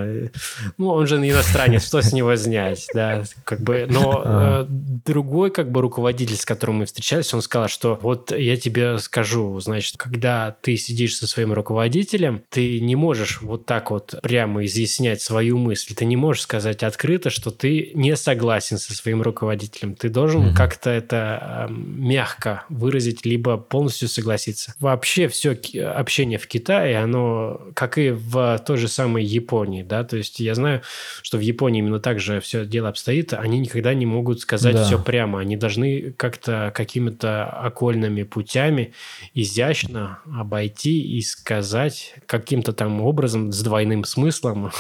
ну, он же иностранец, что с него знать, да, как бы, но э, другой, как бы, руководитель, с которым мы встречались, он сказал, что вот я тебе скажу, значит, когда ты сидишь со своим руководителем, ты не можешь вот так вот прямо изъяснять свою мысль. Ты не можешь сказать открыто, что ты не согласен со своим руководителем. Ты должен mm-hmm. как-то это э, мягко выразить, либо полностью согласиться. Вообще все общение в Китае, оно как и в той же самой Японии, да, то есть я знаю, что в Японии именно так же все дело обстоит, они никогда не могут сказать да. все прямо, они должны как-то какими-то окольными путями изящно обойти и сказать каким-то там образом с двойным смыслом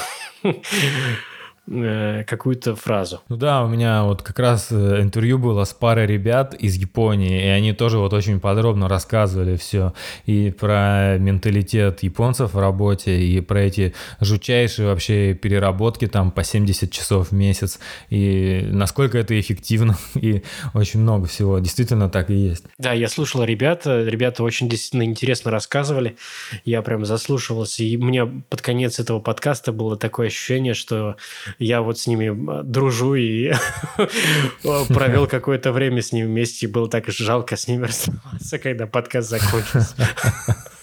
Э, какую-то фразу. Ну да, у меня вот как раз э, интервью было с парой ребят из Японии, и они тоже вот очень подробно рассказывали все и про менталитет японцев в работе, и про эти жутчайшие вообще переработки там по 70 часов в месяц, и насколько это эффективно, и очень много всего. Действительно так и есть. Да, я слушал ребят, ребята очень действительно интересно рассказывали, я прям заслушивался, и у меня под конец этого подкаста было такое ощущение, что я вот с ними э, дружу и провел какое-то время с ними вместе. И было так жалко с ними расставаться, когда подкаст закончился.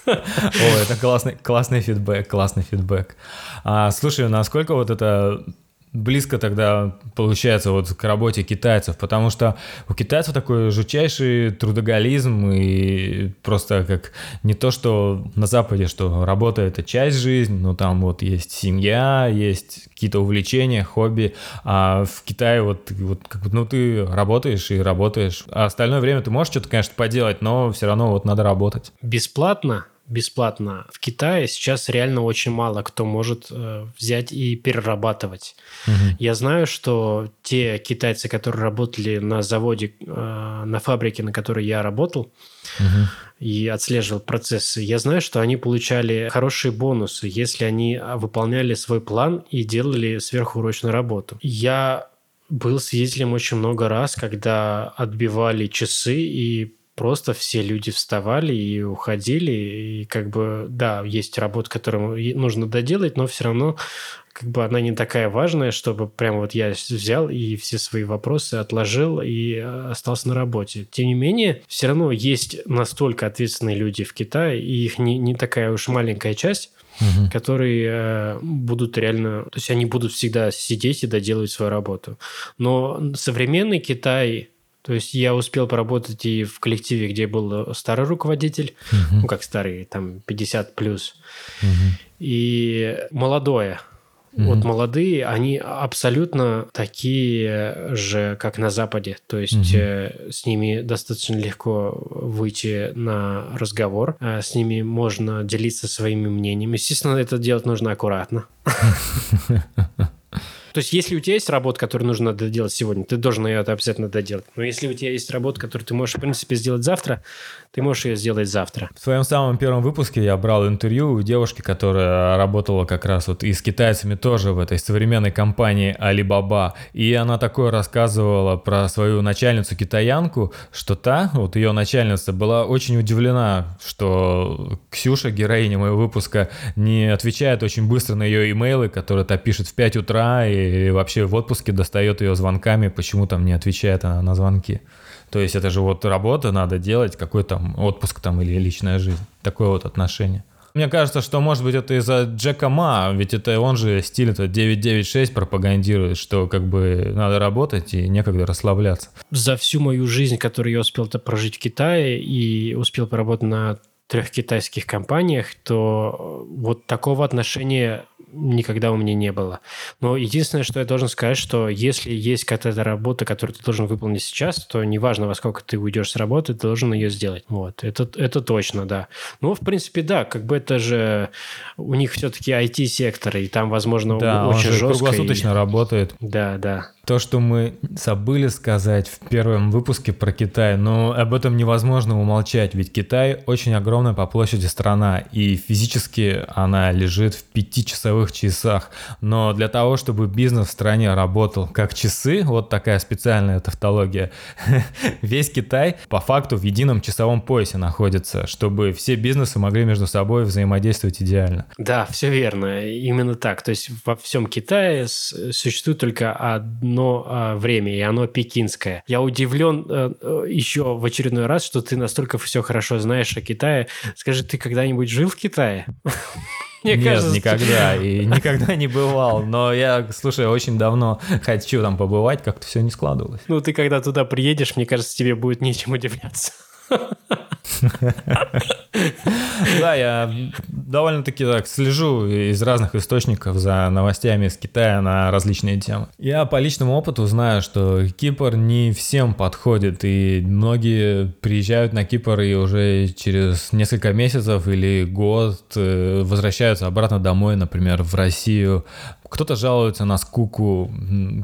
О, это классный, классный фидбэк, классный фидбэк. А, слушай, насколько вот это близко тогда получается вот к работе китайцев, потому что у китайцев такой жутчайший трудоголизм и просто как не то, что на Западе, что работа это часть жизни, но там вот есть семья, есть какие-то увлечения, хобби, а в Китае вот, вот как ну ты работаешь и работаешь, а остальное время ты можешь что-то, конечно, поделать, но все равно вот надо работать. Бесплатно бесплатно. В Китае сейчас реально очень мало кто может э, взять и перерабатывать. Угу. Я знаю, что те китайцы, которые работали на заводе, э, на фабрике, на которой я работал, угу. и отслеживал процессы, я знаю, что они получали хорошие бонусы, если они а, выполняли свой план и делали сверхурочную работу. Я был свидетелем очень много раз, когда отбивали часы и просто все люди вставали и уходили, и как бы, да, есть работа, которую нужно доделать, но все равно как бы она не такая важная, чтобы прям вот я взял и все свои вопросы отложил и э, остался на работе. Тем не менее, все равно есть настолько ответственные люди в Китае, и их не, не такая уж маленькая часть, угу. которые э, будут реально, то есть они будут всегда сидеть и доделывать свою работу. Но современный Китай то есть я успел поработать и в коллективе, где был старый руководитель, угу. ну как старый, там 50 плюс, угу. и молодое. Mm-hmm. Вот молодые, они абсолютно такие же, как на Западе. То есть mm-hmm. э, с ними достаточно легко выйти на разговор, э, с ними можно делиться своими мнениями. Естественно, это делать нужно аккуратно. То есть, если у тебя есть работа, которую нужно доделать сегодня, ты должен ее обязательно доделать. Но если у тебя есть работа, которую ты можешь, в принципе, сделать завтра, ты можешь ее сделать завтра. В своем самом первом выпуске я брал интервью у девушки, которая работала как раз вот и с китайцами тоже в этой современной компании Alibaba. И она такое рассказывала про свою начальницу китаянку, что та, вот ее начальница, была очень удивлена, что Ксюша, героиня моего выпуска, не отвечает очень быстро на ее имейлы, которые та пишет в 5 утра и вообще в отпуске достает ее звонками, почему там не отвечает она на звонки. То есть это же вот работа надо делать, какой там отпуск там или личная жизнь. Такое вот отношение. Мне кажется, что может быть это из-за Джека Ма, ведь это он же стиль это 996 пропагандирует, что как бы надо работать и некогда расслабляться. За всю мою жизнь, которую я успел прожить в Китае и успел поработать на трех китайских компаниях, то вот такого отношения никогда у меня не было. Но единственное, что я должен сказать, что если есть какая-то работа, которую ты должен выполнить сейчас, то неважно, во сколько ты уйдешь с работы, ты должен ее сделать. Вот, это, это точно, да. Ну, в принципе, да, как бы это же у них все-таки IT-сектор, и там, возможно, да, очень он же жестко. круглосуточно и... работает. Да, да. То, что мы забыли сказать в первом выпуске про Китай, но об этом невозможно умолчать, ведь Китай очень огромная по площади страна, и физически она лежит в пятичасовых часах. Но для того, чтобы бизнес в стране работал как часы, вот такая специальная тавтология, весь Китай по факту в едином часовом поясе находится, чтобы все бизнесы могли между собой взаимодействовать идеально. Да, все верно, именно так. То есть во всем Китае существует только одно одно а, время, и оно пекинское. Я удивлен а, э, еще в очередной раз, что ты настолько все хорошо знаешь о Китае. Скажи, ты когда-нибудь жил в Китае? Мне Нет, кажется, никогда. И никогда не бывал. Но я, слушай, очень давно хочу там побывать, как-то все не складывалось. Ну, ты когда туда приедешь, мне кажется, тебе будет нечем удивляться. Да, я довольно-таки так слежу из разных источников за новостями из Китая на различные темы. Я по личному опыту знаю, что Кипр не всем подходит, и многие приезжают на Кипр и уже через несколько месяцев или год э, возвращаются обратно домой, например, в Россию, кто-то жалуется на скуку,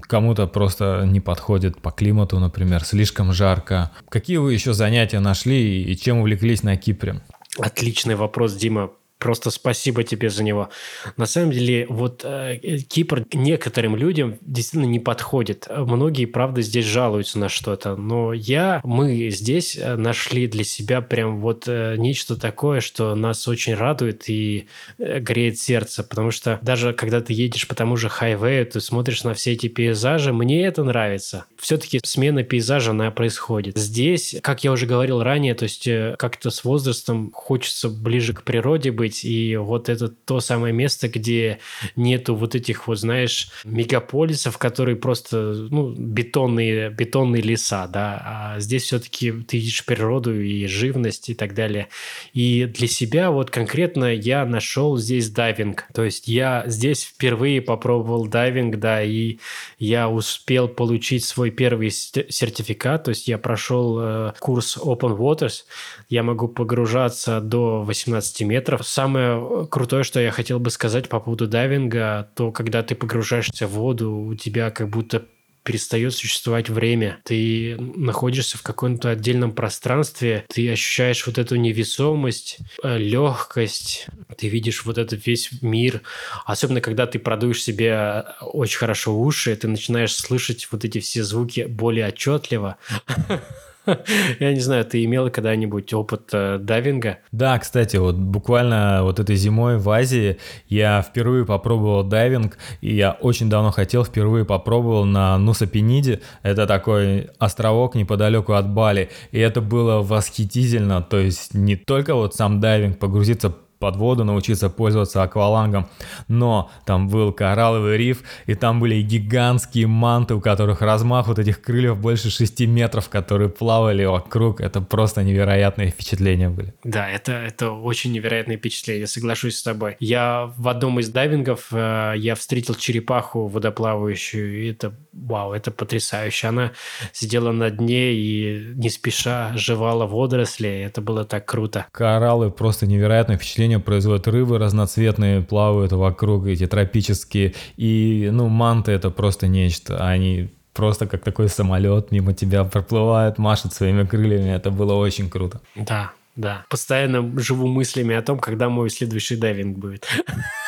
кому-то просто не подходит по климату, например, слишком жарко. Какие вы еще занятия нашли и чем увлеклись на Кипре? Отличный вопрос, Дима. Просто спасибо тебе за него. На самом деле, вот э, Кипр некоторым людям действительно не подходит. Многие, правда, здесь жалуются на что-то. Но я, мы здесь э, нашли для себя прям вот э, нечто такое, что нас очень радует и э, греет сердце. Потому что даже когда ты едешь по тому же хайвею, ты смотришь на все эти пейзажи, мне это нравится. Все-таки смена пейзажа, она происходит. Здесь, как я уже говорил ранее, то есть э, как-то с возрастом хочется ближе к природе быть, быть. И вот это то самое место, где нету вот этих вот, знаешь, мегаполисов, которые просто, ну, бетонные, бетонные леса, да. А здесь все-таки ты видишь природу и живность и так далее. И для себя вот конкретно я нашел здесь дайвинг. То есть я здесь впервые попробовал дайвинг, да, и я успел получить свой первый сертификат. То есть я прошел э, курс Open Waters. Я могу погружаться до 18 метров самое э, крутое, что я хотел бы сказать по поводу дайвинга, то когда ты погружаешься в воду, у тебя как будто перестает существовать время. Ты находишься в каком-то отдельном пространстве, ты ощущаешь вот эту невесомость, э, легкость, ты видишь вот этот весь мир. Особенно, когда ты продуешь себе э, очень хорошо уши, ты начинаешь слышать вот эти все звуки более отчетливо. Я не знаю, ты имел когда-нибудь опыт э, дайвинга? Да, кстати, вот буквально вот этой зимой в Азии я впервые попробовал дайвинг, и я очень давно хотел, впервые попробовал на Нуса-Пениде. Это такой островок неподалеку от Бали, и это было восхитительно, то есть не только вот сам дайвинг, погрузиться под воду научиться пользоваться аквалангом, но там был коралловый риф, и там были гигантские манты, у которых размах вот этих крыльев больше 6 метров, которые плавали вокруг. Это просто невероятные впечатления были. Да, это, это очень невероятные впечатления, соглашусь с тобой. Я в одном из дайвингов, э, я встретил черепаху водоплавающую, и это, вау, это потрясающе. Она сидела на дне и не спеша жевала водоросли, это было так круто. Кораллы просто невероятное впечатление впечатление производят рыбы разноцветные, плавают вокруг, эти тропические. И, ну, манты это просто нечто. Они просто как такой самолет мимо тебя проплывает, машет своими крыльями. Это было очень круто. Да, да. Постоянно живу мыслями о том, когда мой следующий дайвинг будет.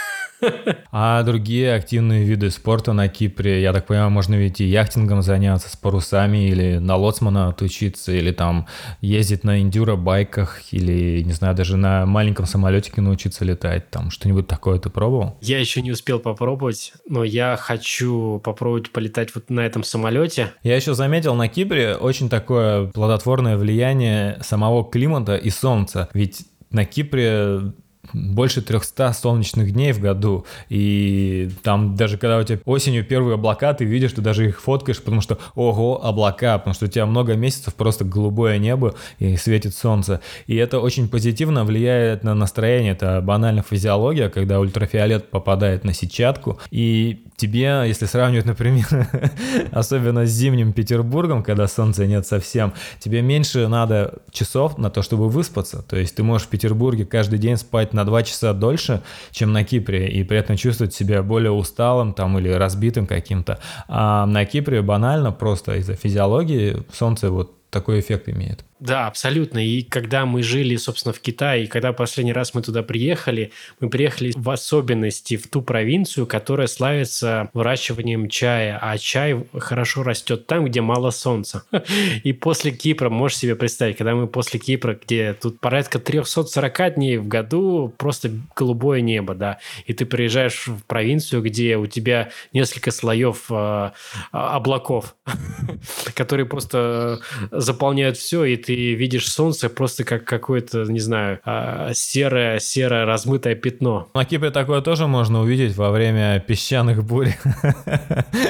А другие активные виды спорта на Кипре, я так понимаю, можно ведь и яхтингом заняться с парусами, или на лоцмана отучиться, или там ездить на эндюро-байках, или, не знаю, даже на маленьком самолетике научиться летать. Там что-нибудь такое ты пробовал? Я еще не успел попробовать, но я хочу попробовать полетать вот на этом самолете. Я еще заметил на Кипре очень такое плодотворное влияние самого климата и солнца. Ведь на Кипре больше 300 солнечных дней в году, и там даже когда у тебя осенью первые облака, ты видишь, ты даже их фоткаешь, потому что, ого, облака, потому что у тебя много месяцев просто голубое небо и светит солнце, и это очень позитивно влияет на настроение, это банально физиология, когда ультрафиолет попадает на сетчатку, и тебе, если сравнивать, например, особенно с зимним Петербургом, когда солнца нет совсем, тебе меньше надо часов на то, чтобы выспаться. То есть ты можешь в Петербурге каждый день спать на 2 часа дольше, чем на Кипре, и при этом чувствовать себя более усталым там или разбитым каким-то. А на Кипре банально просто из-за физиологии солнце вот такой эффект имеет. Да, абсолютно. И когда мы жили, собственно, в Китае, и когда последний раз мы туда приехали, мы приехали в особенности в ту провинцию, которая славится выращиванием чая, а чай хорошо растет там, где мало солнца. И после Кипра, можешь себе представить, когда мы после Кипра, где тут порядка 340 дней в году, просто голубое небо, да, и ты приезжаешь в провинцию, где у тебя несколько слоев э, облаков, которые просто заполняют все, и ты видишь солнце просто как какое-то, не знаю, а, серое, серое размытое пятно. На Кипре такое тоже можно увидеть во время песчаных бурь.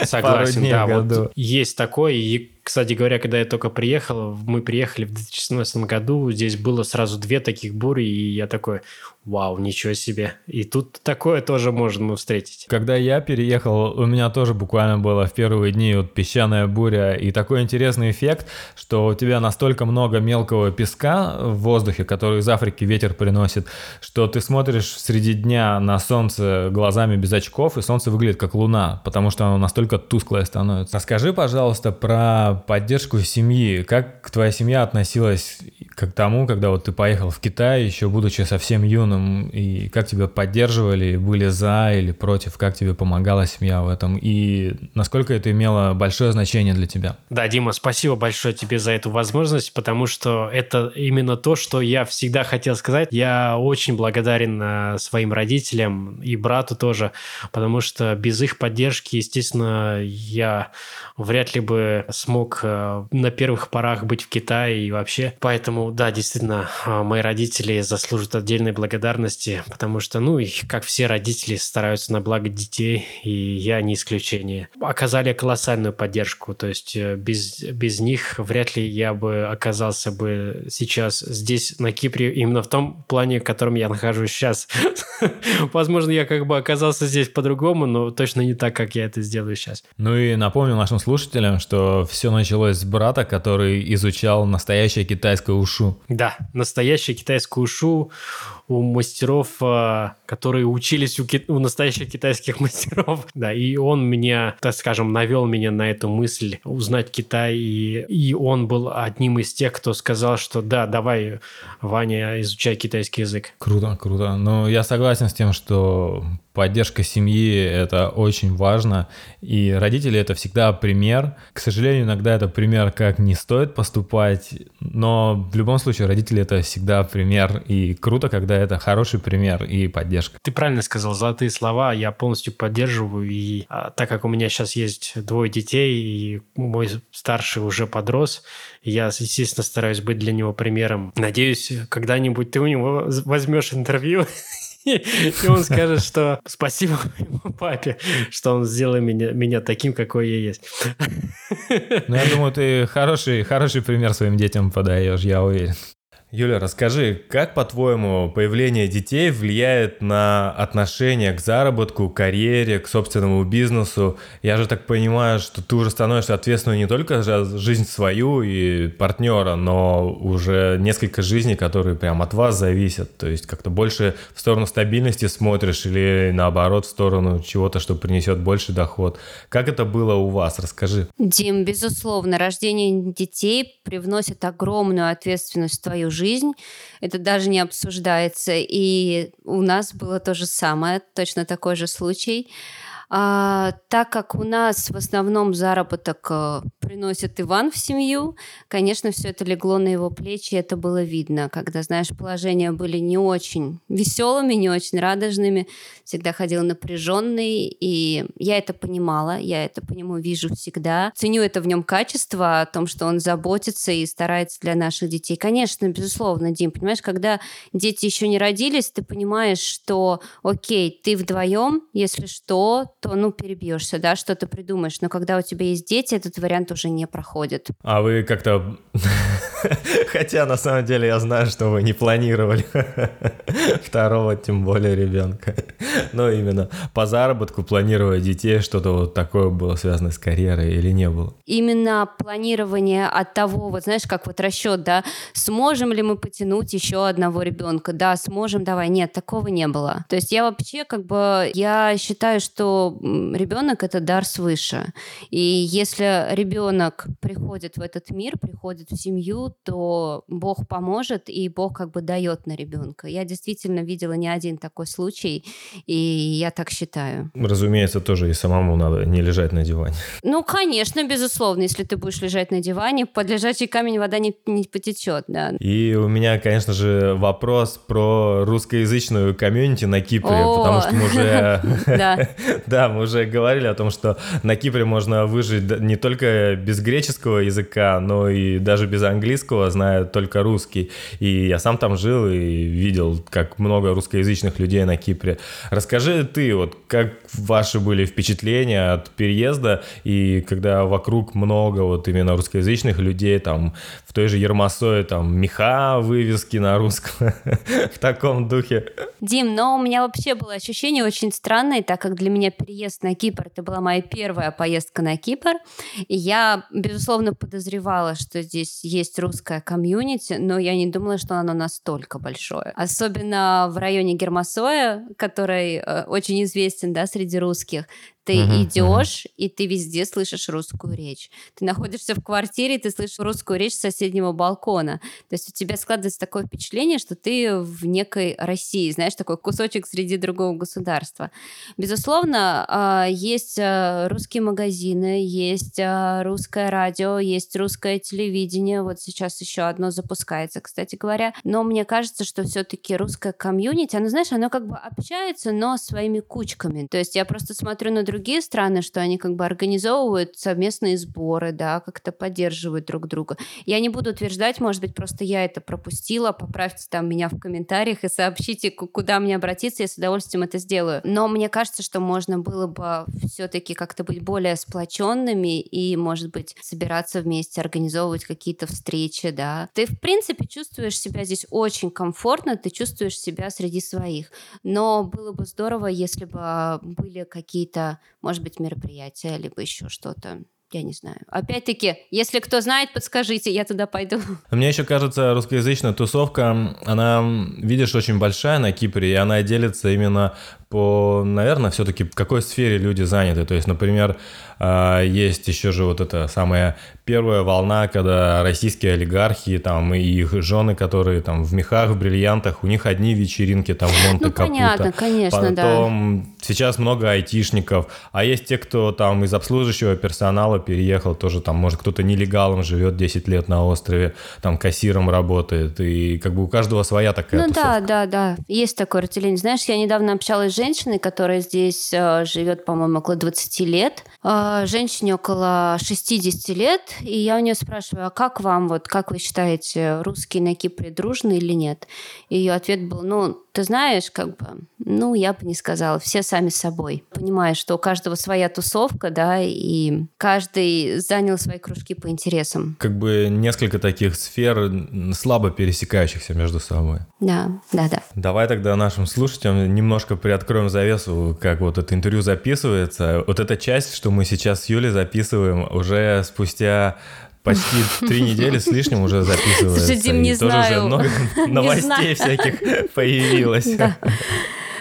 Согласен, да, вот есть такое, и кстати говоря, когда я только приехал, мы приехали в 2017 году, здесь было сразу две таких бури, и я такой, вау, ничего себе. И тут такое тоже можно встретить. Когда я переехал, у меня тоже буквально было в первые дни вот песчаная буря, и такой интересный эффект, что у тебя настолько много мелкого песка в воздухе, который из Африки ветер приносит, что ты смотришь среди дня на солнце глазами без очков, и солнце выглядит как луна, потому что оно настолько тусклое становится. Расскажи, пожалуйста, про поддержку семьи. Как твоя семья относилась к тому, когда вот ты поехал в Китай, еще будучи совсем юным, и как тебя поддерживали, были за или против, как тебе помогала семья в этом, и насколько это имело большое значение для тебя? Да, Дима, спасибо большое тебе за эту возможность, потому что это именно то, что я всегда хотел сказать. Я очень благодарен э, своим родителям и брату тоже, потому что без их поддержки, естественно, я вряд ли бы смог э, на первых порах быть в Китае и вообще. Поэтому, да, действительно, э, мои родители заслужат отдельной благодарности, потому что, ну, и как все родители стараются на благо детей, и я не исключение. Оказали колоссальную поддержку, то есть э, без, без них вряд ли я бы оказался бы сейчас здесь, на Кипре, именно в том плане, в котором я нахожусь сейчас. Возможно, я как бы оказался здесь по-другому, но точно не так, как я это сделаю сейчас. Ну и напомню нашим слушателям, что все началось с брата, который изучал настоящее китайское ушу. Да, настоящее китайское ушу у мастеров, а, которые учились у, ки- у настоящих китайских мастеров. Да, и он меня, так скажем, навел меня на эту мысль узнать Китай. И, и он был одним из тех, кто сказал, что да, давай, Ваня, изучай китайский язык. Круто, круто. Но я согласен с тем, что поддержка семьи – это очень важно, и родители – это всегда пример. К сожалению, иногда это пример, как не стоит поступать, но в любом случае родители – это всегда пример, и круто, когда это хороший пример и поддержка. Ты правильно сказал, золотые слова, я полностью поддерживаю, и а, так как у меня сейчас есть двое детей, и мой старший уже подрос, я, естественно, стараюсь быть для него примером. Надеюсь, когда-нибудь ты у него возьмешь интервью и он скажет, что спасибо моему папе, что он сделал меня, меня таким, какой я есть. Ну, я думаю, ты хороший, хороший пример своим детям подаешь, я уверен. Юля, расскажи, как, по-твоему, появление детей влияет на отношение к заработку, карьере, к собственному бизнесу? Я же так понимаю, что ты уже становишься ответственной не только за жизнь свою и партнера, но уже несколько жизней, которые прям от вас зависят. То есть как-то больше в сторону стабильности смотришь или наоборот в сторону чего-то, что принесет больше доход. Как это было у вас? Расскажи. Дим, безусловно, рождение детей привносит огромную ответственность в твою жизнь. Это даже не обсуждается. И у нас было то же самое, точно такой же случай. А, так как у нас в основном заработок а, приносит Иван в семью, конечно, все это легло на его плечи, это было видно, когда, знаешь, положения были не очень веселыми, не очень радужными, всегда ходил напряженный, и я это понимала, я это по нему вижу всегда. Ценю это в нем качество, о том, что он заботится и старается для наших детей. Конечно, безусловно, Дим, понимаешь, когда дети еще не родились, ты понимаешь, что, окей, ты вдвоем, если что, то, ну, перебьешься, да, что-то придумаешь. Но когда у тебя есть дети, этот вариант уже не проходит. А вы как-то... Хотя, на самом деле, я знаю, что вы не планировали второго, тем более ребенка. Но именно по заработку, планировать детей, что-то вот такое было связано с карьерой или не было? Именно планирование от того, вот знаешь, как вот расчет, да, сможем ли мы потянуть еще одного ребенка? Да, сможем, давай. Нет, такого не было. То есть я вообще как бы, я считаю, что ребенок это дар свыше. И если ребенок приходит в этот мир, приходит в семью, то Бог поможет, и Бог как бы дает на ребенка. Я действительно видела не один такой случай, и я так считаю. Разумеется, тоже и самому надо не лежать на диване. Ну, конечно, безусловно, если ты будешь лежать на диване, под лежачий камень вода не, не потечет, да. И у меня, конечно же, вопрос про русскоязычную комьюнити на Кипре, О! потому что мы уже... Да, Да, мы уже говорили о том, что на Кипре можно выжить не только без греческого языка, но и даже без английского, зная только русский. И я сам там жил и видел, как много русскоязычных людей на Кипре. Расскажи ты, вот как ваши были впечатления от переезда, и когда вокруг много вот именно русскоязычных людей, там в той же Ермосое там меха, вывески на русском, в таком духе. Дим, но у меня вообще было ощущение очень странное, так как для меня переезд на Кипр, это была моя первая поездка на Кипр. И я, безусловно, подозревала, что здесь есть русская комьюнити, но я не думала, что оно настолько большое. Особенно в районе Гермосоя, который э, очень известен да, среди русских. Ты uh-huh, идешь, uh-huh. и ты везде слышишь русскую речь. Ты находишься в квартире, и ты слышишь русскую речь с соседнего балкона. То есть у тебя складывается такое впечатление, что ты в некой России, знаешь, такой кусочек среди другого государства. Безусловно, а, есть а, русские магазины, есть а, русское радио, есть русское телевидение. Вот сейчас еще одно запускается, кстати говоря. Но мне кажется, что все-таки русское комьюнити, оно, знаешь, оно как бы общается, но своими кучками. То есть я просто смотрю на другие другие страны, что они как бы организовывают совместные сборы, да, как-то поддерживают друг друга. Я не буду утверждать, может быть, просто я это пропустила, поправьте там меня в комментариях и сообщите, куда мне обратиться, я с удовольствием это сделаю. Но мне кажется, что можно было бы все-таки как-то быть более сплоченными и, может быть, собираться вместе, организовывать какие-то встречи, да. Ты, в принципе, чувствуешь себя здесь очень комфортно, ты чувствуешь себя среди своих. Но было бы здорово, если бы были какие-то может быть, мероприятие, либо еще что-то. Я не знаю. Опять-таки, если кто знает, подскажите, я туда пойду. Мне еще кажется, русскоязычная тусовка, она, видишь, очень большая на Кипре, и она делится именно по, наверное, все-таки какой сфере люди заняты. То есть, например, есть еще же вот эта самая первая волна, когда российские олигархи там и их жены, которые там в мехах, в бриллиантах, у них одни вечеринки там в монте Ну, понятно, конечно, Потом, да. Потом сейчас много айтишников, а есть те, кто там из обслуживающего персонала переехал, тоже там, может, кто-то нелегалом живет 10 лет на острове, там кассиром работает, и как бы у каждого своя такая Ну тусовка. да, да, да, есть такое разделение. Знаешь, я недавно общалась с женщиной, которая здесь э, живет, по-моему, около 20 лет, э, женщине около 60 лет, и я у нее спрашиваю, а как вам, вот как вы считаете, русские на Кипре дружны или нет? И ее ответ был, ну, Ты знаешь, как бы, ну, я бы не сказала, все сами собой. Понимаешь, что у каждого своя тусовка, да, и каждый занял свои кружки по интересам. Как бы несколько таких сфер слабо пересекающихся между собой. Да, да, да. Давай тогда нашим слушателям немножко приоткроем завесу, как вот это интервью записывается. Вот эта часть, что мы сейчас с Юлей записываем, уже спустя почти три недели с лишним уже записывается. Слушай, Дим, не и тоже знаю. уже много новостей всяких появилось.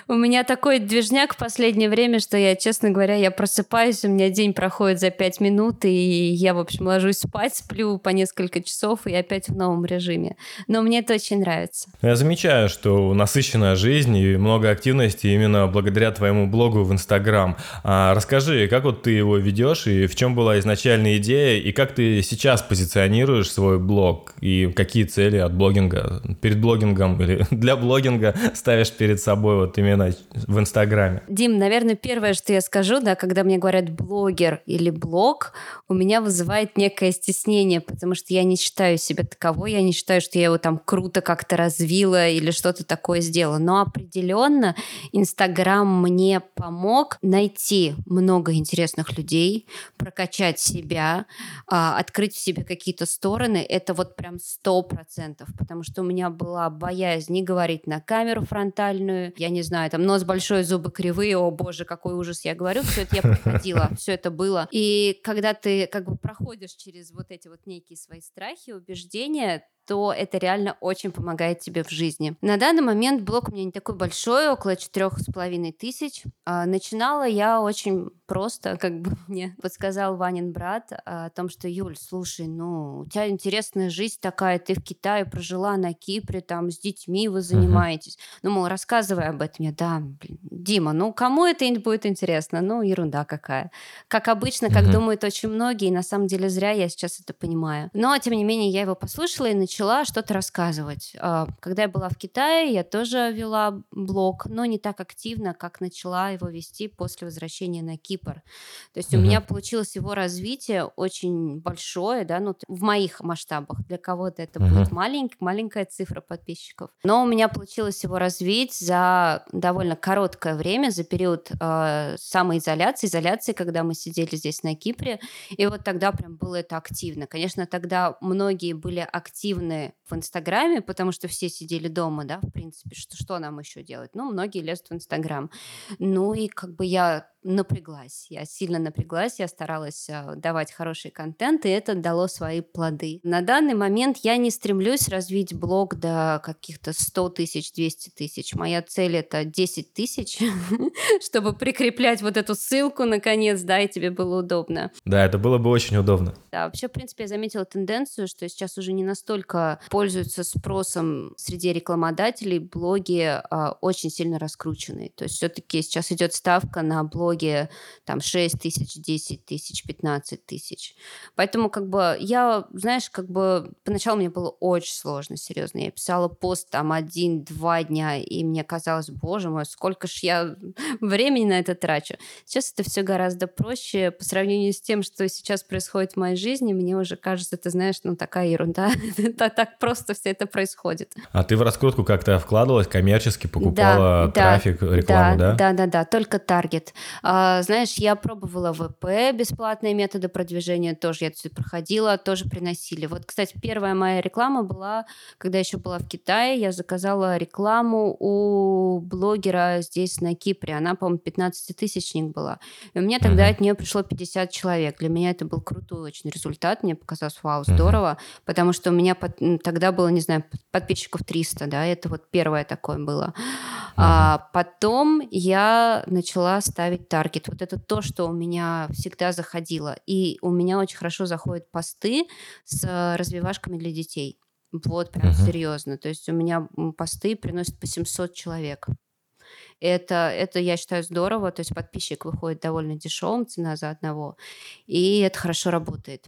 У меня такой движняк в последнее время, что я, честно говоря, я просыпаюсь, у меня день проходит за пять минут, и я, в общем, ложусь спать, сплю по несколько часов и опять в новом режиме. Но мне это очень нравится. Я замечаю, что насыщенная жизнь и много активности именно благодаря твоему блогу в Инстаграм. А расскажи, как вот ты его ведешь, и в чем была изначальная идея, и как ты сейчас позиционируешь свой блог, и какие цели от блогинга, перед блогингом или для блогинга ставишь перед собой вот именно в Инстаграме? Дим, наверное, первое, что я скажу, да, когда мне говорят блогер или блог, у меня вызывает некое стеснение, потому что я не считаю себя таковой, я не считаю, что я его там круто как-то развила или что-то такое сделала. Но определенно Инстаграм мне помог найти много интересных людей, прокачать себя, а, открыть в себе какие-то стороны. Это вот прям сто процентов, потому что у меня была боязнь не говорить на камеру фронтальную, я не знаю, там нос большой, зубы кривые, о боже, какой ужас я говорю, все это я проходила, все это было. И когда ты как бы проходишь через вот эти вот некие свои страхи, убеждения, то это реально очень помогает тебе в жизни. На данный момент блог у меня не такой большой, около четырех с половиной тысяч. А, начинала я очень просто, как бы мне подсказал Ванин брат о том, что Юль, слушай, ну, у тебя интересная жизнь такая, ты в Китае прожила, на Кипре, там, с детьми вы занимаетесь. Uh-huh. Ну, мол, рассказывай об этом. Я, да, блин, Дима, ну, кому это будет интересно? Ну, ерунда какая. Как обычно, как uh-huh. думают очень многие, и на самом деле зря я сейчас это понимаю. Но, тем не менее, я его послушала и начала начала что-то рассказывать. А, когда я была в Китае, я тоже вела блог, но не так активно, как начала его вести после возвращения на Кипр. То есть mm-hmm. у меня получилось его развитие очень большое, да, ну, в моих масштабах. Для кого-то это mm-hmm. будет маленькая, маленькая цифра подписчиков. Но у меня получилось его развить за довольно короткое время, за период э, самоизоляции, изоляции, когда мы сидели здесь на Кипре. И вот тогда прям было это активно. Конечно, тогда многие были активны активны в Инстаграме, потому что все сидели дома, да, в принципе, что, что нам еще делать? Ну, многие лезут в Инстаграм. Ну и как бы я напряглась. Я сильно напряглась, я старалась э, давать хороший контент, и это дало свои плоды. На данный момент я не стремлюсь развить блог до каких-то 100 тысяч, 200 тысяч. Моя цель — это 10 тысяч, чтобы прикреплять вот эту ссылку, наконец, да, и тебе было удобно. Да, это было бы очень удобно. Да, вообще, в принципе, я заметила тенденцию, что сейчас уже не настолько пользуются спросом среди рекламодателей, блоги а, очень сильно раскручены. То есть все-таки сейчас идет ставка на блоги налоги там 6 тысяч, 10 тысяч, 15 тысяч. Поэтому как бы я, знаешь, как бы поначалу мне было очень сложно, серьезно. Я писала пост там один-два дня, и мне казалось, боже мой, сколько ж я времени на это трачу. Сейчас это все гораздо проще по сравнению с тем, что сейчас происходит в моей жизни. Мне уже кажется, ты знаешь, ну такая ерунда. так просто все это происходит. А ты в раскрутку как-то вкладывалась коммерчески, покупала трафик, рекламу, да? Да, да, да, только таргет. А, знаешь, я пробовала ВП, бесплатные методы продвижения, тоже я все проходила, тоже приносили. Вот, кстати, первая моя реклама была, когда еще была в Китае, я заказала рекламу у блогера здесь на Кипре. Она, по-моему, 15-тысячник была. И у меня тогда mm-hmm. от нее пришло 50 человек. Для меня это был крутой очень результат. Мне показалось, вау, здорово. Mm-hmm. Потому что у меня под, тогда было, не знаю, подписчиков 300, да, это вот первое такое было. Mm-hmm. А потом я начала ставить таргет. Вот это то, что у меня всегда заходило. И у меня очень хорошо заходят посты с развивашками для детей. Вот прям uh-huh. серьезно. То есть у меня посты приносят по 700 человек. Это, это, я считаю, здорово. То есть подписчик выходит довольно дешевым, цена за одного. И это хорошо работает.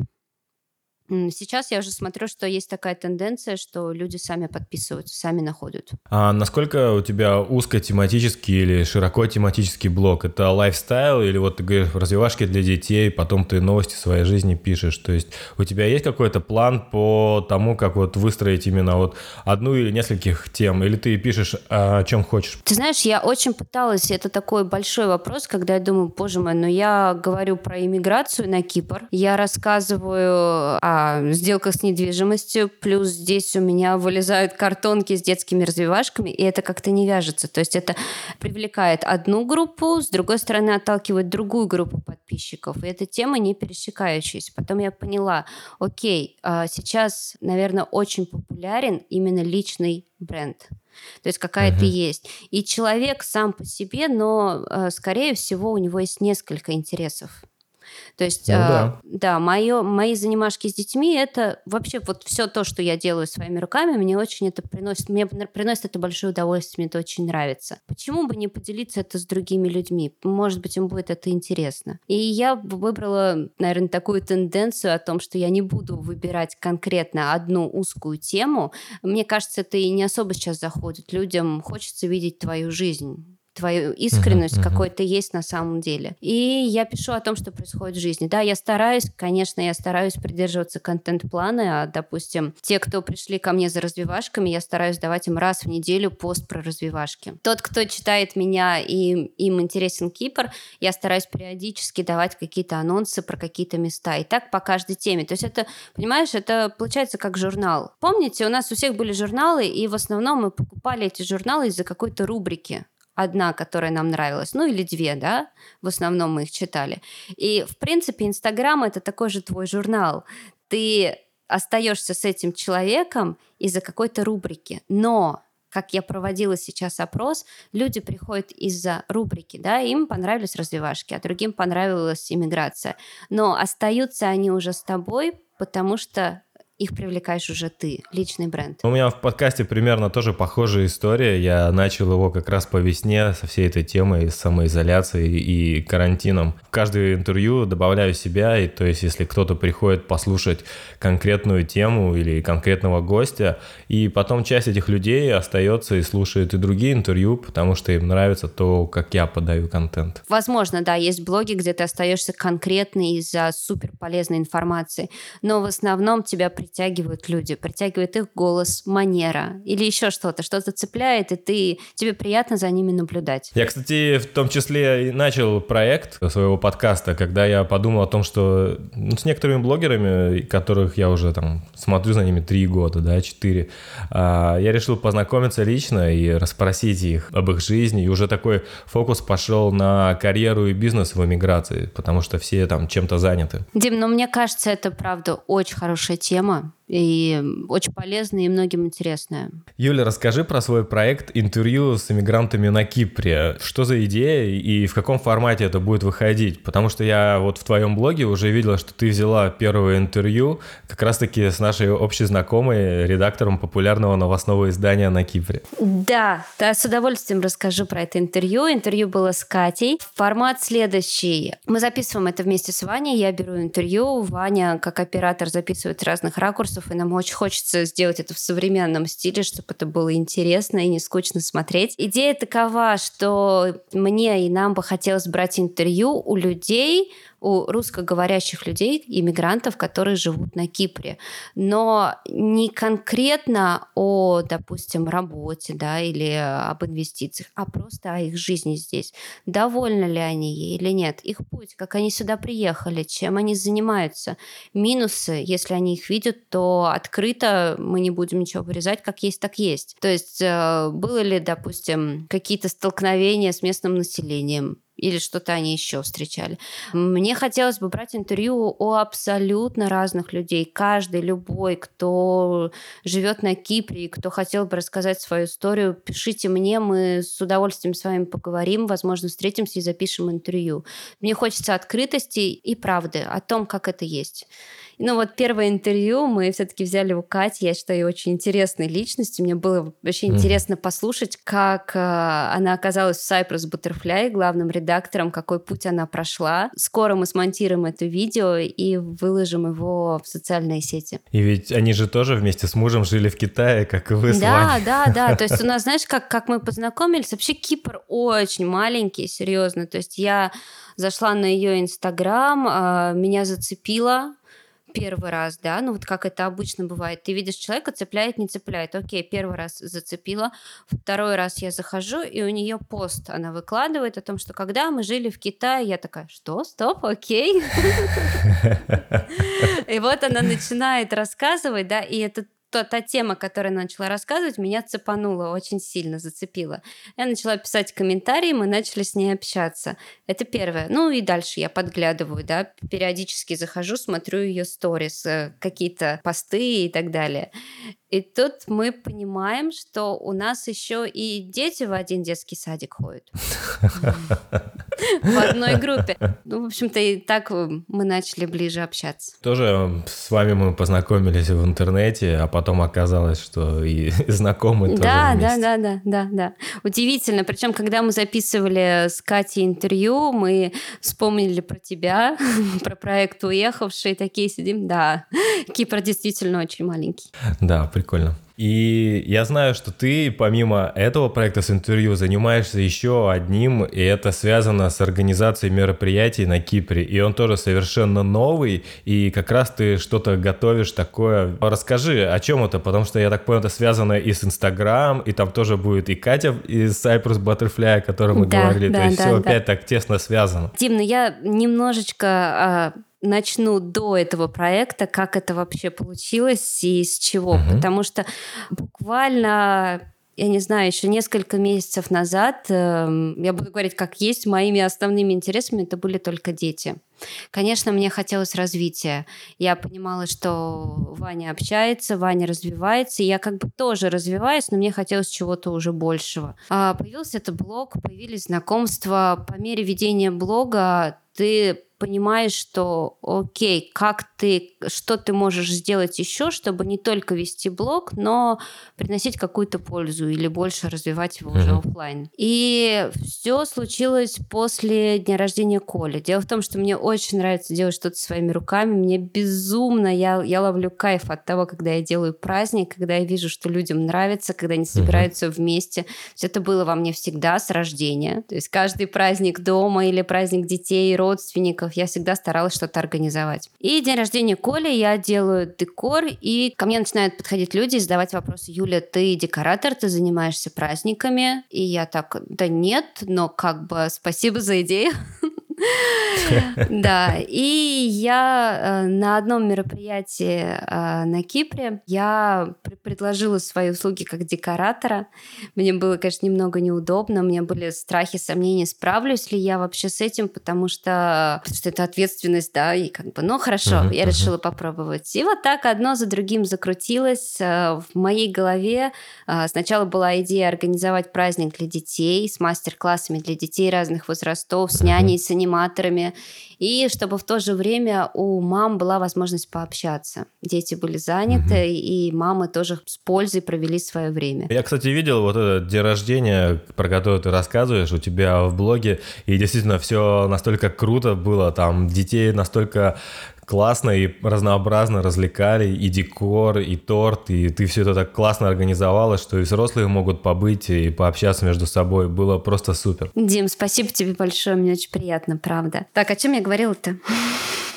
Сейчас я уже смотрю, что есть такая тенденция, что люди сами подписываются, сами находят. А насколько у тебя узко-тематический или широко тематический блог? Это лайфстайл или вот ты говоришь развивашки для детей, потом ты новости своей жизни пишешь? То есть у тебя есть какой-то план по тому, как вот выстроить именно вот одну или нескольких тем? Или ты пишешь о чем хочешь? Ты знаешь, я очень пыталась, это такой большой вопрос, когда я думаю, боже мой, но я говорю про иммиграцию на Кипр, я рассказываю о сделках с недвижимостью, плюс здесь у меня вылезают картонки с детскими развивашками, и это как-то не вяжется. То есть это привлекает одну группу, с другой стороны отталкивает другую группу подписчиков, и эта тема не пересекающаяся. Потом я поняла, окей, а сейчас, наверное, очень популярен именно личный бренд. То есть какая-то uh-huh. есть. И человек сам по себе, но, э, скорее всего, у него есть несколько интересов. То есть, ну, да, э, да моё, мои занимашки с детьми это вообще вот все то, что я делаю своими руками, мне очень это приносит, мне приносит это большое удовольствие, мне это очень нравится. Почему бы не поделиться это с другими людьми? Может быть, им будет это интересно. И я выбрала, наверное, такую тенденцию о том, что я не буду выбирать конкретно одну узкую тему. Мне кажется, это и не особо сейчас заходит. Людям хочется видеть твою жизнь твою искренность uh-huh, uh-huh. какой-то есть на самом деле. И я пишу о том, что происходит в жизни. Да, я стараюсь, конечно, я стараюсь придерживаться контент-плана. А, допустим, те, кто пришли ко мне за развивашками, я стараюсь давать им раз в неделю пост про развивашки. Тот, кто читает меня и им интересен Кипр, я стараюсь периодически давать какие-то анонсы про какие-то места. И так по каждой теме. То есть это, понимаешь, это получается как журнал. Помните, у нас у всех были журналы, и в основном мы покупали эти журналы из-за какой-то рубрики одна, которая нам нравилась, ну или две, да, в основном мы их читали. И, в принципе, Инстаграм — это такой же твой журнал. Ты остаешься с этим человеком из-за какой-то рубрики, но как я проводила сейчас опрос, люди приходят из-за рубрики, да, им понравились развивашки, а другим понравилась иммиграция. Но остаются они уже с тобой, потому что их привлекаешь уже ты, личный бренд. У меня в подкасте примерно тоже похожая история. Я начал его как раз по весне со всей этой темой, с самоизоляцией и карантином. В каждое интервью добавляю себя, и то есть если кто-то приходит послушать конкретную тему или конкретного гостя, и потом часть этих людей остается и слушает и другие интервью, потому что им нравится то, как я подаю контент. Возможно, да, есть блоги, где ты остаешься конкретно из-за супер полезной информации, но в основном тебя притягивают люди, притягивает их голос, манера или еще что-то, что-то цепляет, и ты, тебе приятно за ними наблюдать. Я, кстати, в том числе и начал проект своего подкаста, когда я подумал о том, что ну, с некоторыми блогерами, которых я уже там смотрю за ними три года, да, четыре, а, я решил познакомиться лично и расспросить их об их жизни, и уже такой фокус пошел на карьеру и бизнес в эмиграции, потому что все там чем-то заняты. Дим, ну мне кажется, это правда очень хорошая тема, on. И очень полезная и многим интересная. Юля, расскажи про свой проект интервью с иммигрантами на Кипре. Что за идея и в каком формате это будет выходить? Потому что я вот в твоем блоге уже видела, что ты взяла первое интервью как раз-таки с нашей общей знакомой, редактором популярного новостного издания на Кипре. Да, да, с удовольствием расскажу про это интервью. Интервью было с Катей. Формат следующий. Мы записываем это вместе с Ваней. Я беру интервью. Ваня, как оператор, записывает разных ракурсов, и нам очень хочется сделать это в современном стиле, чтобы это было интересно и не скучно смотреть. Идея такова, что мне и нам бы хотелось брать интервью у людей, у русскоговорящих людей, иммигрантов, которые живут на Кипре. Но не конкретно о, допустим, работе да, или об инвестициях, а просто о их жизни здесь. Довольны ли они ей или нет? Их путь, как они сюда приехали, чем они занимаются. Минусы, если они их видят, то открыто мы не будем ничего вырезать, как есть, так есть. То есть э, было ли, допустим, какие-то столкновения с местным населением, или что-то они еще встречали. Мне хотелось бы брать интервью у абсолютно разных людей. Каждый, любой, кто живет на Кипре и кто хотел бы рассказать свою историю, пишите мне, мы с удовольствием с вами поговорим, возможно, встретимся и запишем интервью. Мне хочется открытости и правды о том, как это есть. Ну вот первое интервью мы все-таки взяли у Кати, я считаю, очень интересной личностью. Мне было вообще mm. интересно послушать, как э, она оказалась в Cypress Butterfly, главным редактором какой путь она прошла. Скоро мы смонтируем это видео и выложим его в социальные сети. И ведь они же тоже вместе с мужем жили в Китае, как и вы с Да, Ваней. да, да. То есть у нас, знаешь, как, как мы познакомились, вообще Кипр очень маленький, серьезно. То есть я зашла на ее инстаграм, а, меня зацепило первый раз, да, ну вот как это обычно бывает. Ты видишь человека, цепляет, не цепляет. Окей, первый раз зацепила, второй раз я захожу, и у нее пост она выкладывает о том, что когда мы жили в Китае, я такая, что, стоп, окей. И вот она начинает рассказывать, да, и это то, та тема, которую я начала рассказывать, меня цепанула, очень сильно зацепила. Я начала писать комментарии, мы начали с ней общаться. Это первое. Ну и дальше я подглядываю, да, периодически захожу, смотрю ее сторис, э, какие-то посты и так далее. И тут мы понимаем, что у нас еще и дети в один детский садик ходят. В одной группе. Ну, в общем-то, и так мы начали ближе общаться. Тоже с вами мы познакомились в интернете, а потом оказалось, что и знакомы тоже Да, да, да, да, да, да. Удивительно. Причем, когда мы записывали с Катей интервью, мы вспомнили про тебя, про проект «Уехавшие», такие сидим. Да, Кипр действительно очень маленький. Да, прикольно. И я знаю, что ты помимо этого проекта с интервью занимаешься еще одним, и это связано с организацией мероприятий на Кипре. И он тоже совершенно новый, и как раз ты что-то готовишь такое. Расскажи, о чем это, потому что я так понял, это связано и с Инстаграм, и там тоже будет и Катя из Cypress Butterfly, о которой мы Да, говорили. да, То есть да, все да. опять так тесно связано. Дим, ну я немножечко а, начну до этого проекта, как это вообще получилось и с чего. Мгм. Потому что буквально я не знаю, еще несколько месяцев назад, эм, я буду говорить как есть, моими основными интересами это были только дети. Конечно, мне хотелось развития. Я понимала, что Ваня общается, Ваня развивается, и я как бы тоже развиваюсь, но мне хотелось чего-то уже большего. А, появился этот блог, появились знакомства. По мере ведения блога ты понимаешь, что окей, как ты, что ты можешь сделать еще, чтобы не только вести блог, но приносить какую-то пользу или больше развивать его уже Мгм. оффлайн. И все случилось после дня рождения Коли. Дело в том, что мне очень нравится делать что-то своими руками. Мне безумно, я, я ловлю кайф от того, когда я делаю праздник, когда я вижу, что людям нравится, когда они собираются вместе. То есть это было во мне всегда с рождения. То есть каждый праздник дома или праздник детей, родственников, я всегда старалась что-то организовать. И день рождения Коли я делаю декор, и ко мне начинают подходить люди и задавать вопросы. Юля, ты декоратор, ты занимаешься праздниками? И я так, да нет, но как бы спасибо за идею. Да, и я э, на одном мероприятии э, на Кипре я пр- предложила свои услуги как декоратора. Мне было, конечно, немного неудобно, у меня были страхи, сомнения, справлюсь ли я вообще с этим, потому что, потому что это ответственность, да, и как бы, ну хорошо, я решила попробовать. И вот так одно за другим закрутилось э, в моей голове. Сначала была идея организовать праздник для детей с мастер-классами для детей разных возрастов, с няней, с аниматорами. И чтобы в то же время у мам была возможность пообщаться. Дети были заняты, и мамы тоже с пользой провели свое время. Я, кстати, видел вот этот день рождения, про который ты рассказываешь у тебя в блоге, и действительно все настолько круто было, там детей настолько классно и разнообразно развлекали, и декор, и торт, и ты все это так классно организовала, что и взрослые могут побыть и пообщаться между собой. Было просто супер. Дим, спасибо тебе большое, мне очень приятно, правда. Так, о чем я говорила-то?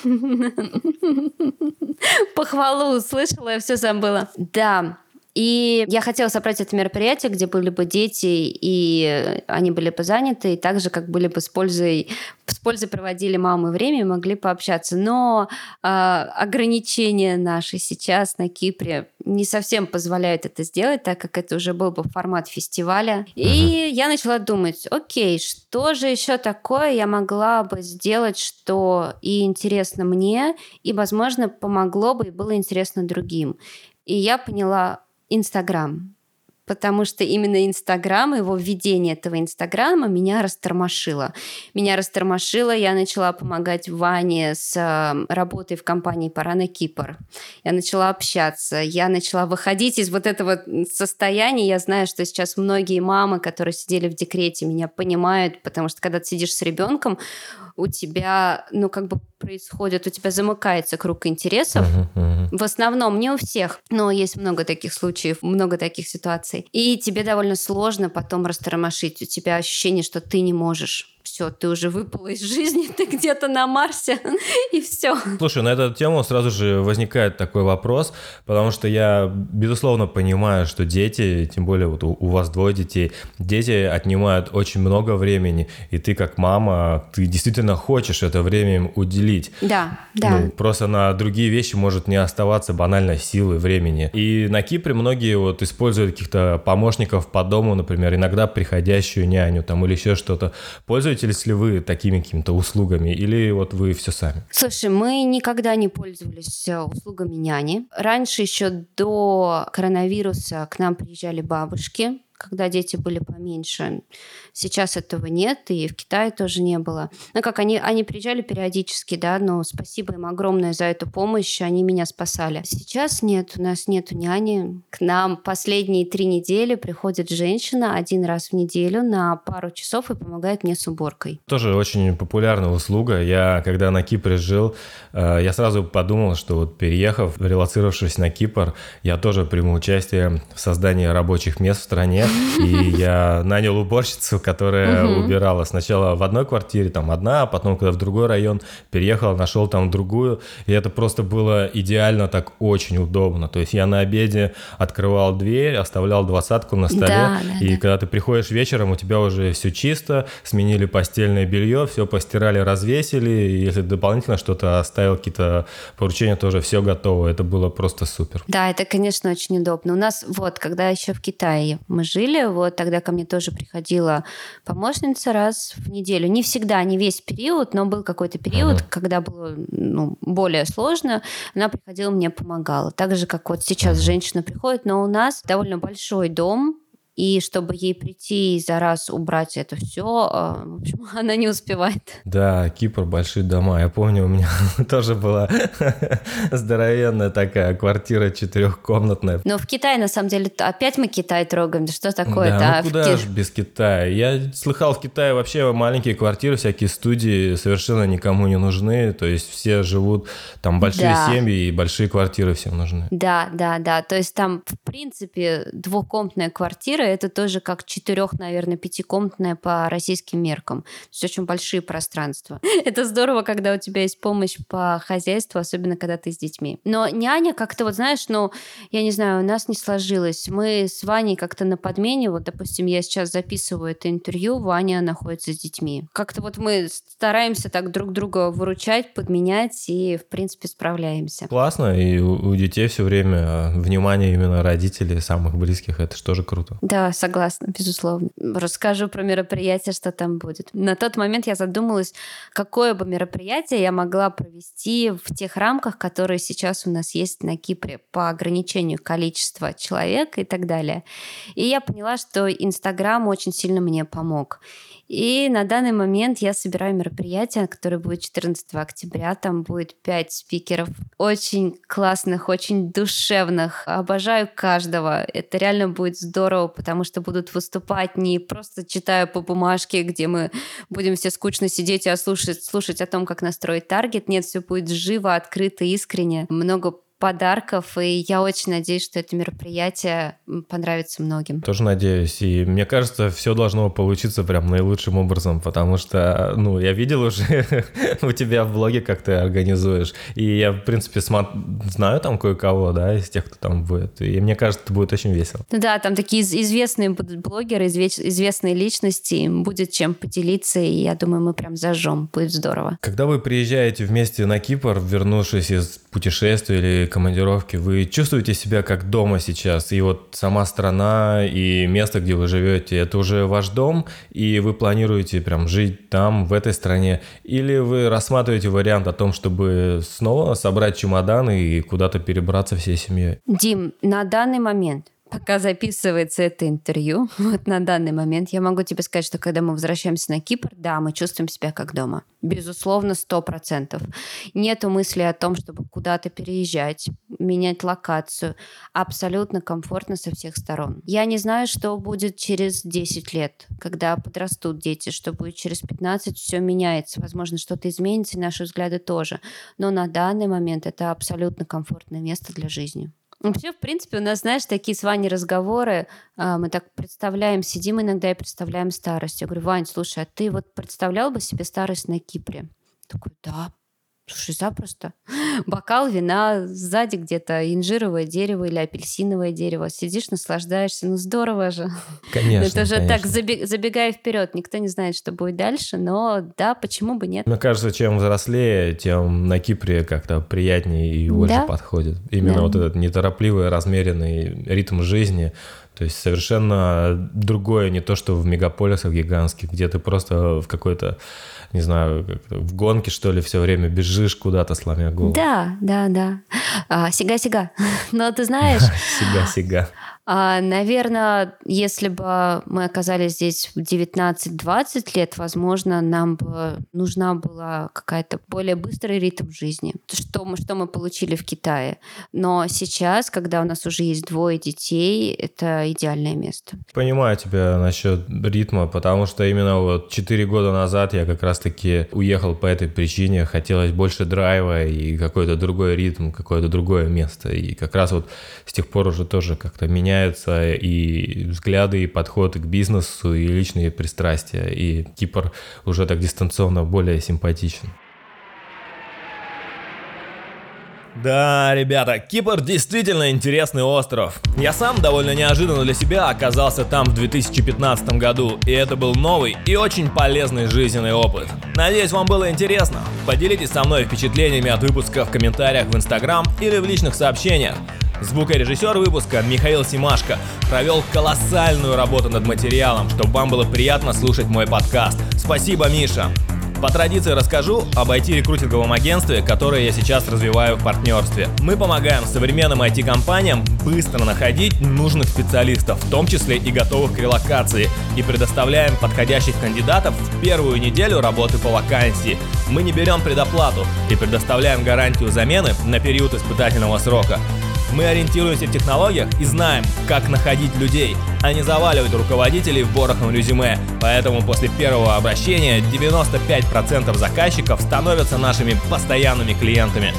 Похвалу услышала, я все забыла. Да, и я хотела собрать это мероприятие, где были бы дети, и они были бы заняты, и также как были бы с пользой, с пользой проводили мамы время и могли пообщаться. Но а, ограничения наши сейчас на Кипре не совсем позволяют это сделать, так как это уже был бы формат фестиваля. И я начала думать, окей, что же еще такое я могла бы сделать, что и интересно мне, и, возможно, помогло бы и было интересно другим. И я поняла Инстаграм. Потому что именно Инстаграм, его введение этого Инстаграма меня растормошило. Меня растормошило, я начала помогать Ване с э, работой в компании «Пора на Кипр». Я начала общаться, я начала выходить из вот этого состояния. Я знаю, что сейчас многие мамы, которые сидели в декрете, меня понимают, потому что когда ты сидишь с ребенком, у тебя, ну, как бы происходит, у тебя замыкается круг интересов. Uh-huh, uh-huh. В основном, не у всех, но есть много таких случаев, много таких ситуаций. И тебе довольно сложно потом растормошить. У тебя ощущение, что ты не можешь все, ты уже выпала из жизни, ты где-то на Марсе, и все. Слушай, на эту тему сразу же возникает такой вопрос, потому что я, безусловно, понимаю, что дети, тем более вот у, у вас двое детей, дети отнимают очень много времени, и ты как мама, ты действительно хочешь это время им уделить. Да, да. Ну, просто на другие вещи может не оставаться банально силы, времени. И на Кипре многие вот используют каких-то помощников по дому, например, иногда приходящую няню там или еще что-то. Пользуются Пользуетесь ли вы такими какими-то услугами или вот вы все сами? Слушай, мы никогда не пользовались э, услугами няни. Раньше еще до коронавируса к нам приезжали бабушки, когда дети были поменьше. Сейчас этого нет, и в Китае тоже не было. Ну, как они, они приезжали периодически, да, но спасибо им огромное за эту помощь, они меня спасали. Сейчас нет, у нас нет няни. К нам последние три недели приходит женщина один раз в неделю на пару часов и помогает мне с уборкой. Тоже очень популярная услуга. Я, когда на Кипре жил, э, я сразу подумал, что вот переехав, релацировавшись на Кипр, я тоже приму участие в создании рабочих мест в стране, и я нанял уборщицу, которая угу. убирала сначала в одной квартире, там одна, а потом, когда в другой район переехал, нашел там другую. И это просто было идеально так очень удобно. То есть я на обеде открывал дверь, оставлял двадцатку на столе. Да, да, и да. когда ты приходишь вечером, у тебя уже все чисто, сменили постельное белье, все постирали, развесили. И если дополнительно что-то оставил, какие-то поручения, тоже все готово. Это было просто супер. Да, это, конечно, очень удобно. У нас вот, когда еще в Китае мы жили, вот тогда ко мне тоже приходила помощница раз в неделю. Не всегда, не весь период, но был какой-то период, uh-huh. когда было ну, более сложно, она приходила, мне помогала. Так же, как вот сейчас женщина приходит, но у нас довольно большой дом, и чтобы ей прийти и за раз убрать это все, а, в общем, она не успевает. Да, Кипр, большие дома. Я помню, у меня тоже была здоровенная такая квартира четырехкомнатная. Но в Китае, на самом деле, опять мы Китай трогаем. Что такое-то? Да, ну куда же без Китая? Я слыхал, в Китае вообще маленькие квартиры, всякие студии совершенно никому не нужны. То есть все живут, там большие да. семьи и большие квартиры всем нужны. Да, да, да. То есть там, в принципе, двухкомнатная квартира квартира это тоже как четырех, наверное, пятикомнатная по российским меркам. То есть очень большие пространства. Это здорово, когда у тебя есть помощь по хозяйству, особенно когда ты с детьми. Но няня как-то, вот знаешь, ну, я не знаю, у нас не сложилось. Мы с Ваней как-то на подмене, вот, допустим, я сейчас записываю это интервью, Ваня находится с детьми. Как-то вот мы стараемся так друг друга выручать, подменять и, в принципе, справляемся. Классно, и у, детей все время а, внимание именно родителей, самых близких, это же тоже круто. Согласна, безусловно. Расскажу про мероприятие, что там будет. На тот момент я задумалась, какое бы мероприятие я могла провести в тех рамках, которые сейчас у нас есть на Кипре по ограничению количества человек и так далее. И я поняла, что Инстаграм очень сильно мне помог. И на данный момент я собираю мероприятие, которое будет 14 октября. Там будет 5 спикеров, очень классных, очень душевных. Обожаю каждого. Это реально будет здорово, потому что будут выступать не просто читая по бумажке, где мы будем все скучно сидеть и слушать, слушать о том, как настроить таргет. Нет, все будет живо, открыто, искренне. Много подарков, и я очень надеюсь, что это мероприятие понравится многим. Тоже надеюсь, и мне кажется, все должно получиться прям наилучшим образом, потому что, ну, я видел уже у тебя в блоге, как ты организуешь, и я, в принципе, знаю там кое-кого, да, из тех, кто там будет, и мне кажется, это будет очень весело. Ну да, там такие известные будут блогеры, известные личности, будет чем поделиться, и я думаю, мы прям зажжем, будет здорово. Когда вы приезжаете вместе на Кипр, вернувшись из путешествия или командировки, вы чувствуете себя как дома сейчас? И вот сама страна и место, где вы живете, это уже ваш дом, и вы планируете прям жить там, в этой стране? Или вы рассматриваете вариант о том, чтобы снова собрать чемоданы и куда-то перебраться всей семьей? Дим, на данный момент Пока записывается это интервью, вот на данный момент, я могу тебе сказать, что когда мы возвращаемся на Кипр, да, мы чувствуем себя как дома. Безусловно, сто процентов. Нету мысли о том, чтобы куда-то переезжать, менять локацию. Абсолютно комфортно со всех сторон. Я не знаю, что будет через 10 лет, когда подрастут дети, что будет через 15, все меняется. Возможно, что-то изменится, и наши взгляды тоже. Но на данный момент это абсолютно комфортное место для жизни. Вообще, в принципе, у нас, знаешь, такие с Ваней разговоры, а, мы так представляем, сидим иногда и представляем старость. Я говорю, Вань, слушай, а ты вот представлял бы себе старость на Кипре? Такой, да, Слушай, запросто. Бокал вина, сзади где-то инжировое дерево или апельсиновое дерево. Сидишь, наслаждаешься. Ну, здорово же. Конечно, Это же конечно. так, заби- забегая вперед. Никто не знает, что будет дальше, но да, почему бы нет? Мне кажется, чем взрослее, тем на Кипре как-то приятнее и больше Да. подходит. Именно Да. вот этот неторопливый, размеренный ритм жизни. То есть совершенно другое, не то, что в мегаполисах гигантских, где ты просто в какой-то, не знаю, в гонке, что ли, все время бежишь куда-то, сломя голову. Да, да, да. А, Сига-сига. Но ты знаешь, Сега-сега. А, наверное, если бы мы оказались здесь в 19-20 лет, возможно, нам бы нужна была какая-то более быстрый ритм жизни, что мы, что мы получили в Китае. Но сейчас, когда у нас уже есть двое детей, это идеальное место. Понимаю тебя насчет ритма, потому что именно вот 4 года назад я как раз-таки уехал по этой причине. Хотелось больше драйва и какой-то другой ритм, какое-то другое место. И как раз вот с тех пор уже тоже как-то меняются и взгляды, и подходы к бизнесу, и личные пристрастия. И Кипр уже так дистанционно более симпатичен. Да, ребята, Кипр действительно интересный остров. Я сам довольно неожиданно для себя оказался там в 2015 году, и это был новый и очень полезный жизненный опыт. Надеюсь, вам было интересно. Поделитесь со мной впечатлениями от выпуска в комментариях в Инстаграм или в личных сообщениях. Звукорежиссер выпуска Михаил Симашко провел колоссальную работу над материалом, чтобы вам было приятно слушать мой подкаст. Спасибо, Миша! По традиции расскажу об IT-рекрутинговом агентстве, которое я сейчас развиваю в партнерстве. Мы помогаем современным IT-компаниям быстро находить нужных специалистов, в том числе и готовых к релокации, и предоставляем подходящих кандидатов в первую неделю работы по вакансии. Мы не берем предоплату и предоставляем гарантию замены на период испытательного срока. Мы ориентируемся в технологиях и знаем, как находить людей, а не заваливать руководителей в борохом резюме. Поэтому после первого обращения 95% заказчиков становятся нашими постоянными клиентами.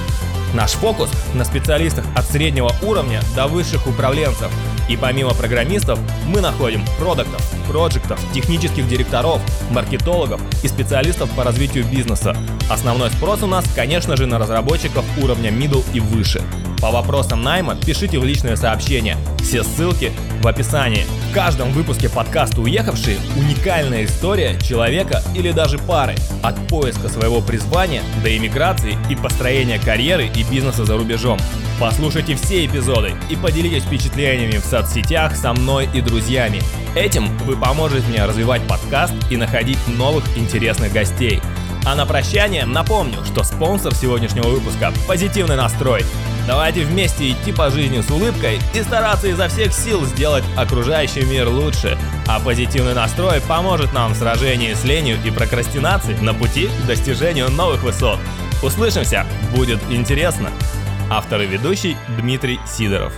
Наш фокус на специалистах от среднего уровня до высших управленцев. И помимо программистов, мы находим продуктов, проектов, технических директоров, маркетологов и специалистов по развитию бизнеса. Основной спрос у нас, конечно же, на разработчиков уровня middle и выше. По вопросам найма пишите в личные сообщения. Все ссылки в описании. В каждом выпуске подкаста «Уехавшие» уникальная история человека или даже пары. От поиска своего призвания до иммиграции и построения карьеры и бизнеса за рубежом. Послушайте все эпизоды и поделитесь впечатлениями в соцсетях со мной и друзьями. Этим вы поможете мне развивать подкаст и находить новых интересных гостей. А на прощание напомню, что спонсор сегодняшнего выпуска – позитивный настрой. Давайте вместе идти по жизни с улыбкой и стараться изо всех сил сделать окружающий мир лучше. А позитивный настрой поможет нам в сражении с ленью и прокрастинацией на пути к достижению новых высот. Услышимся, будет интересно. Автор и ведущий Дмитрий Сидоров.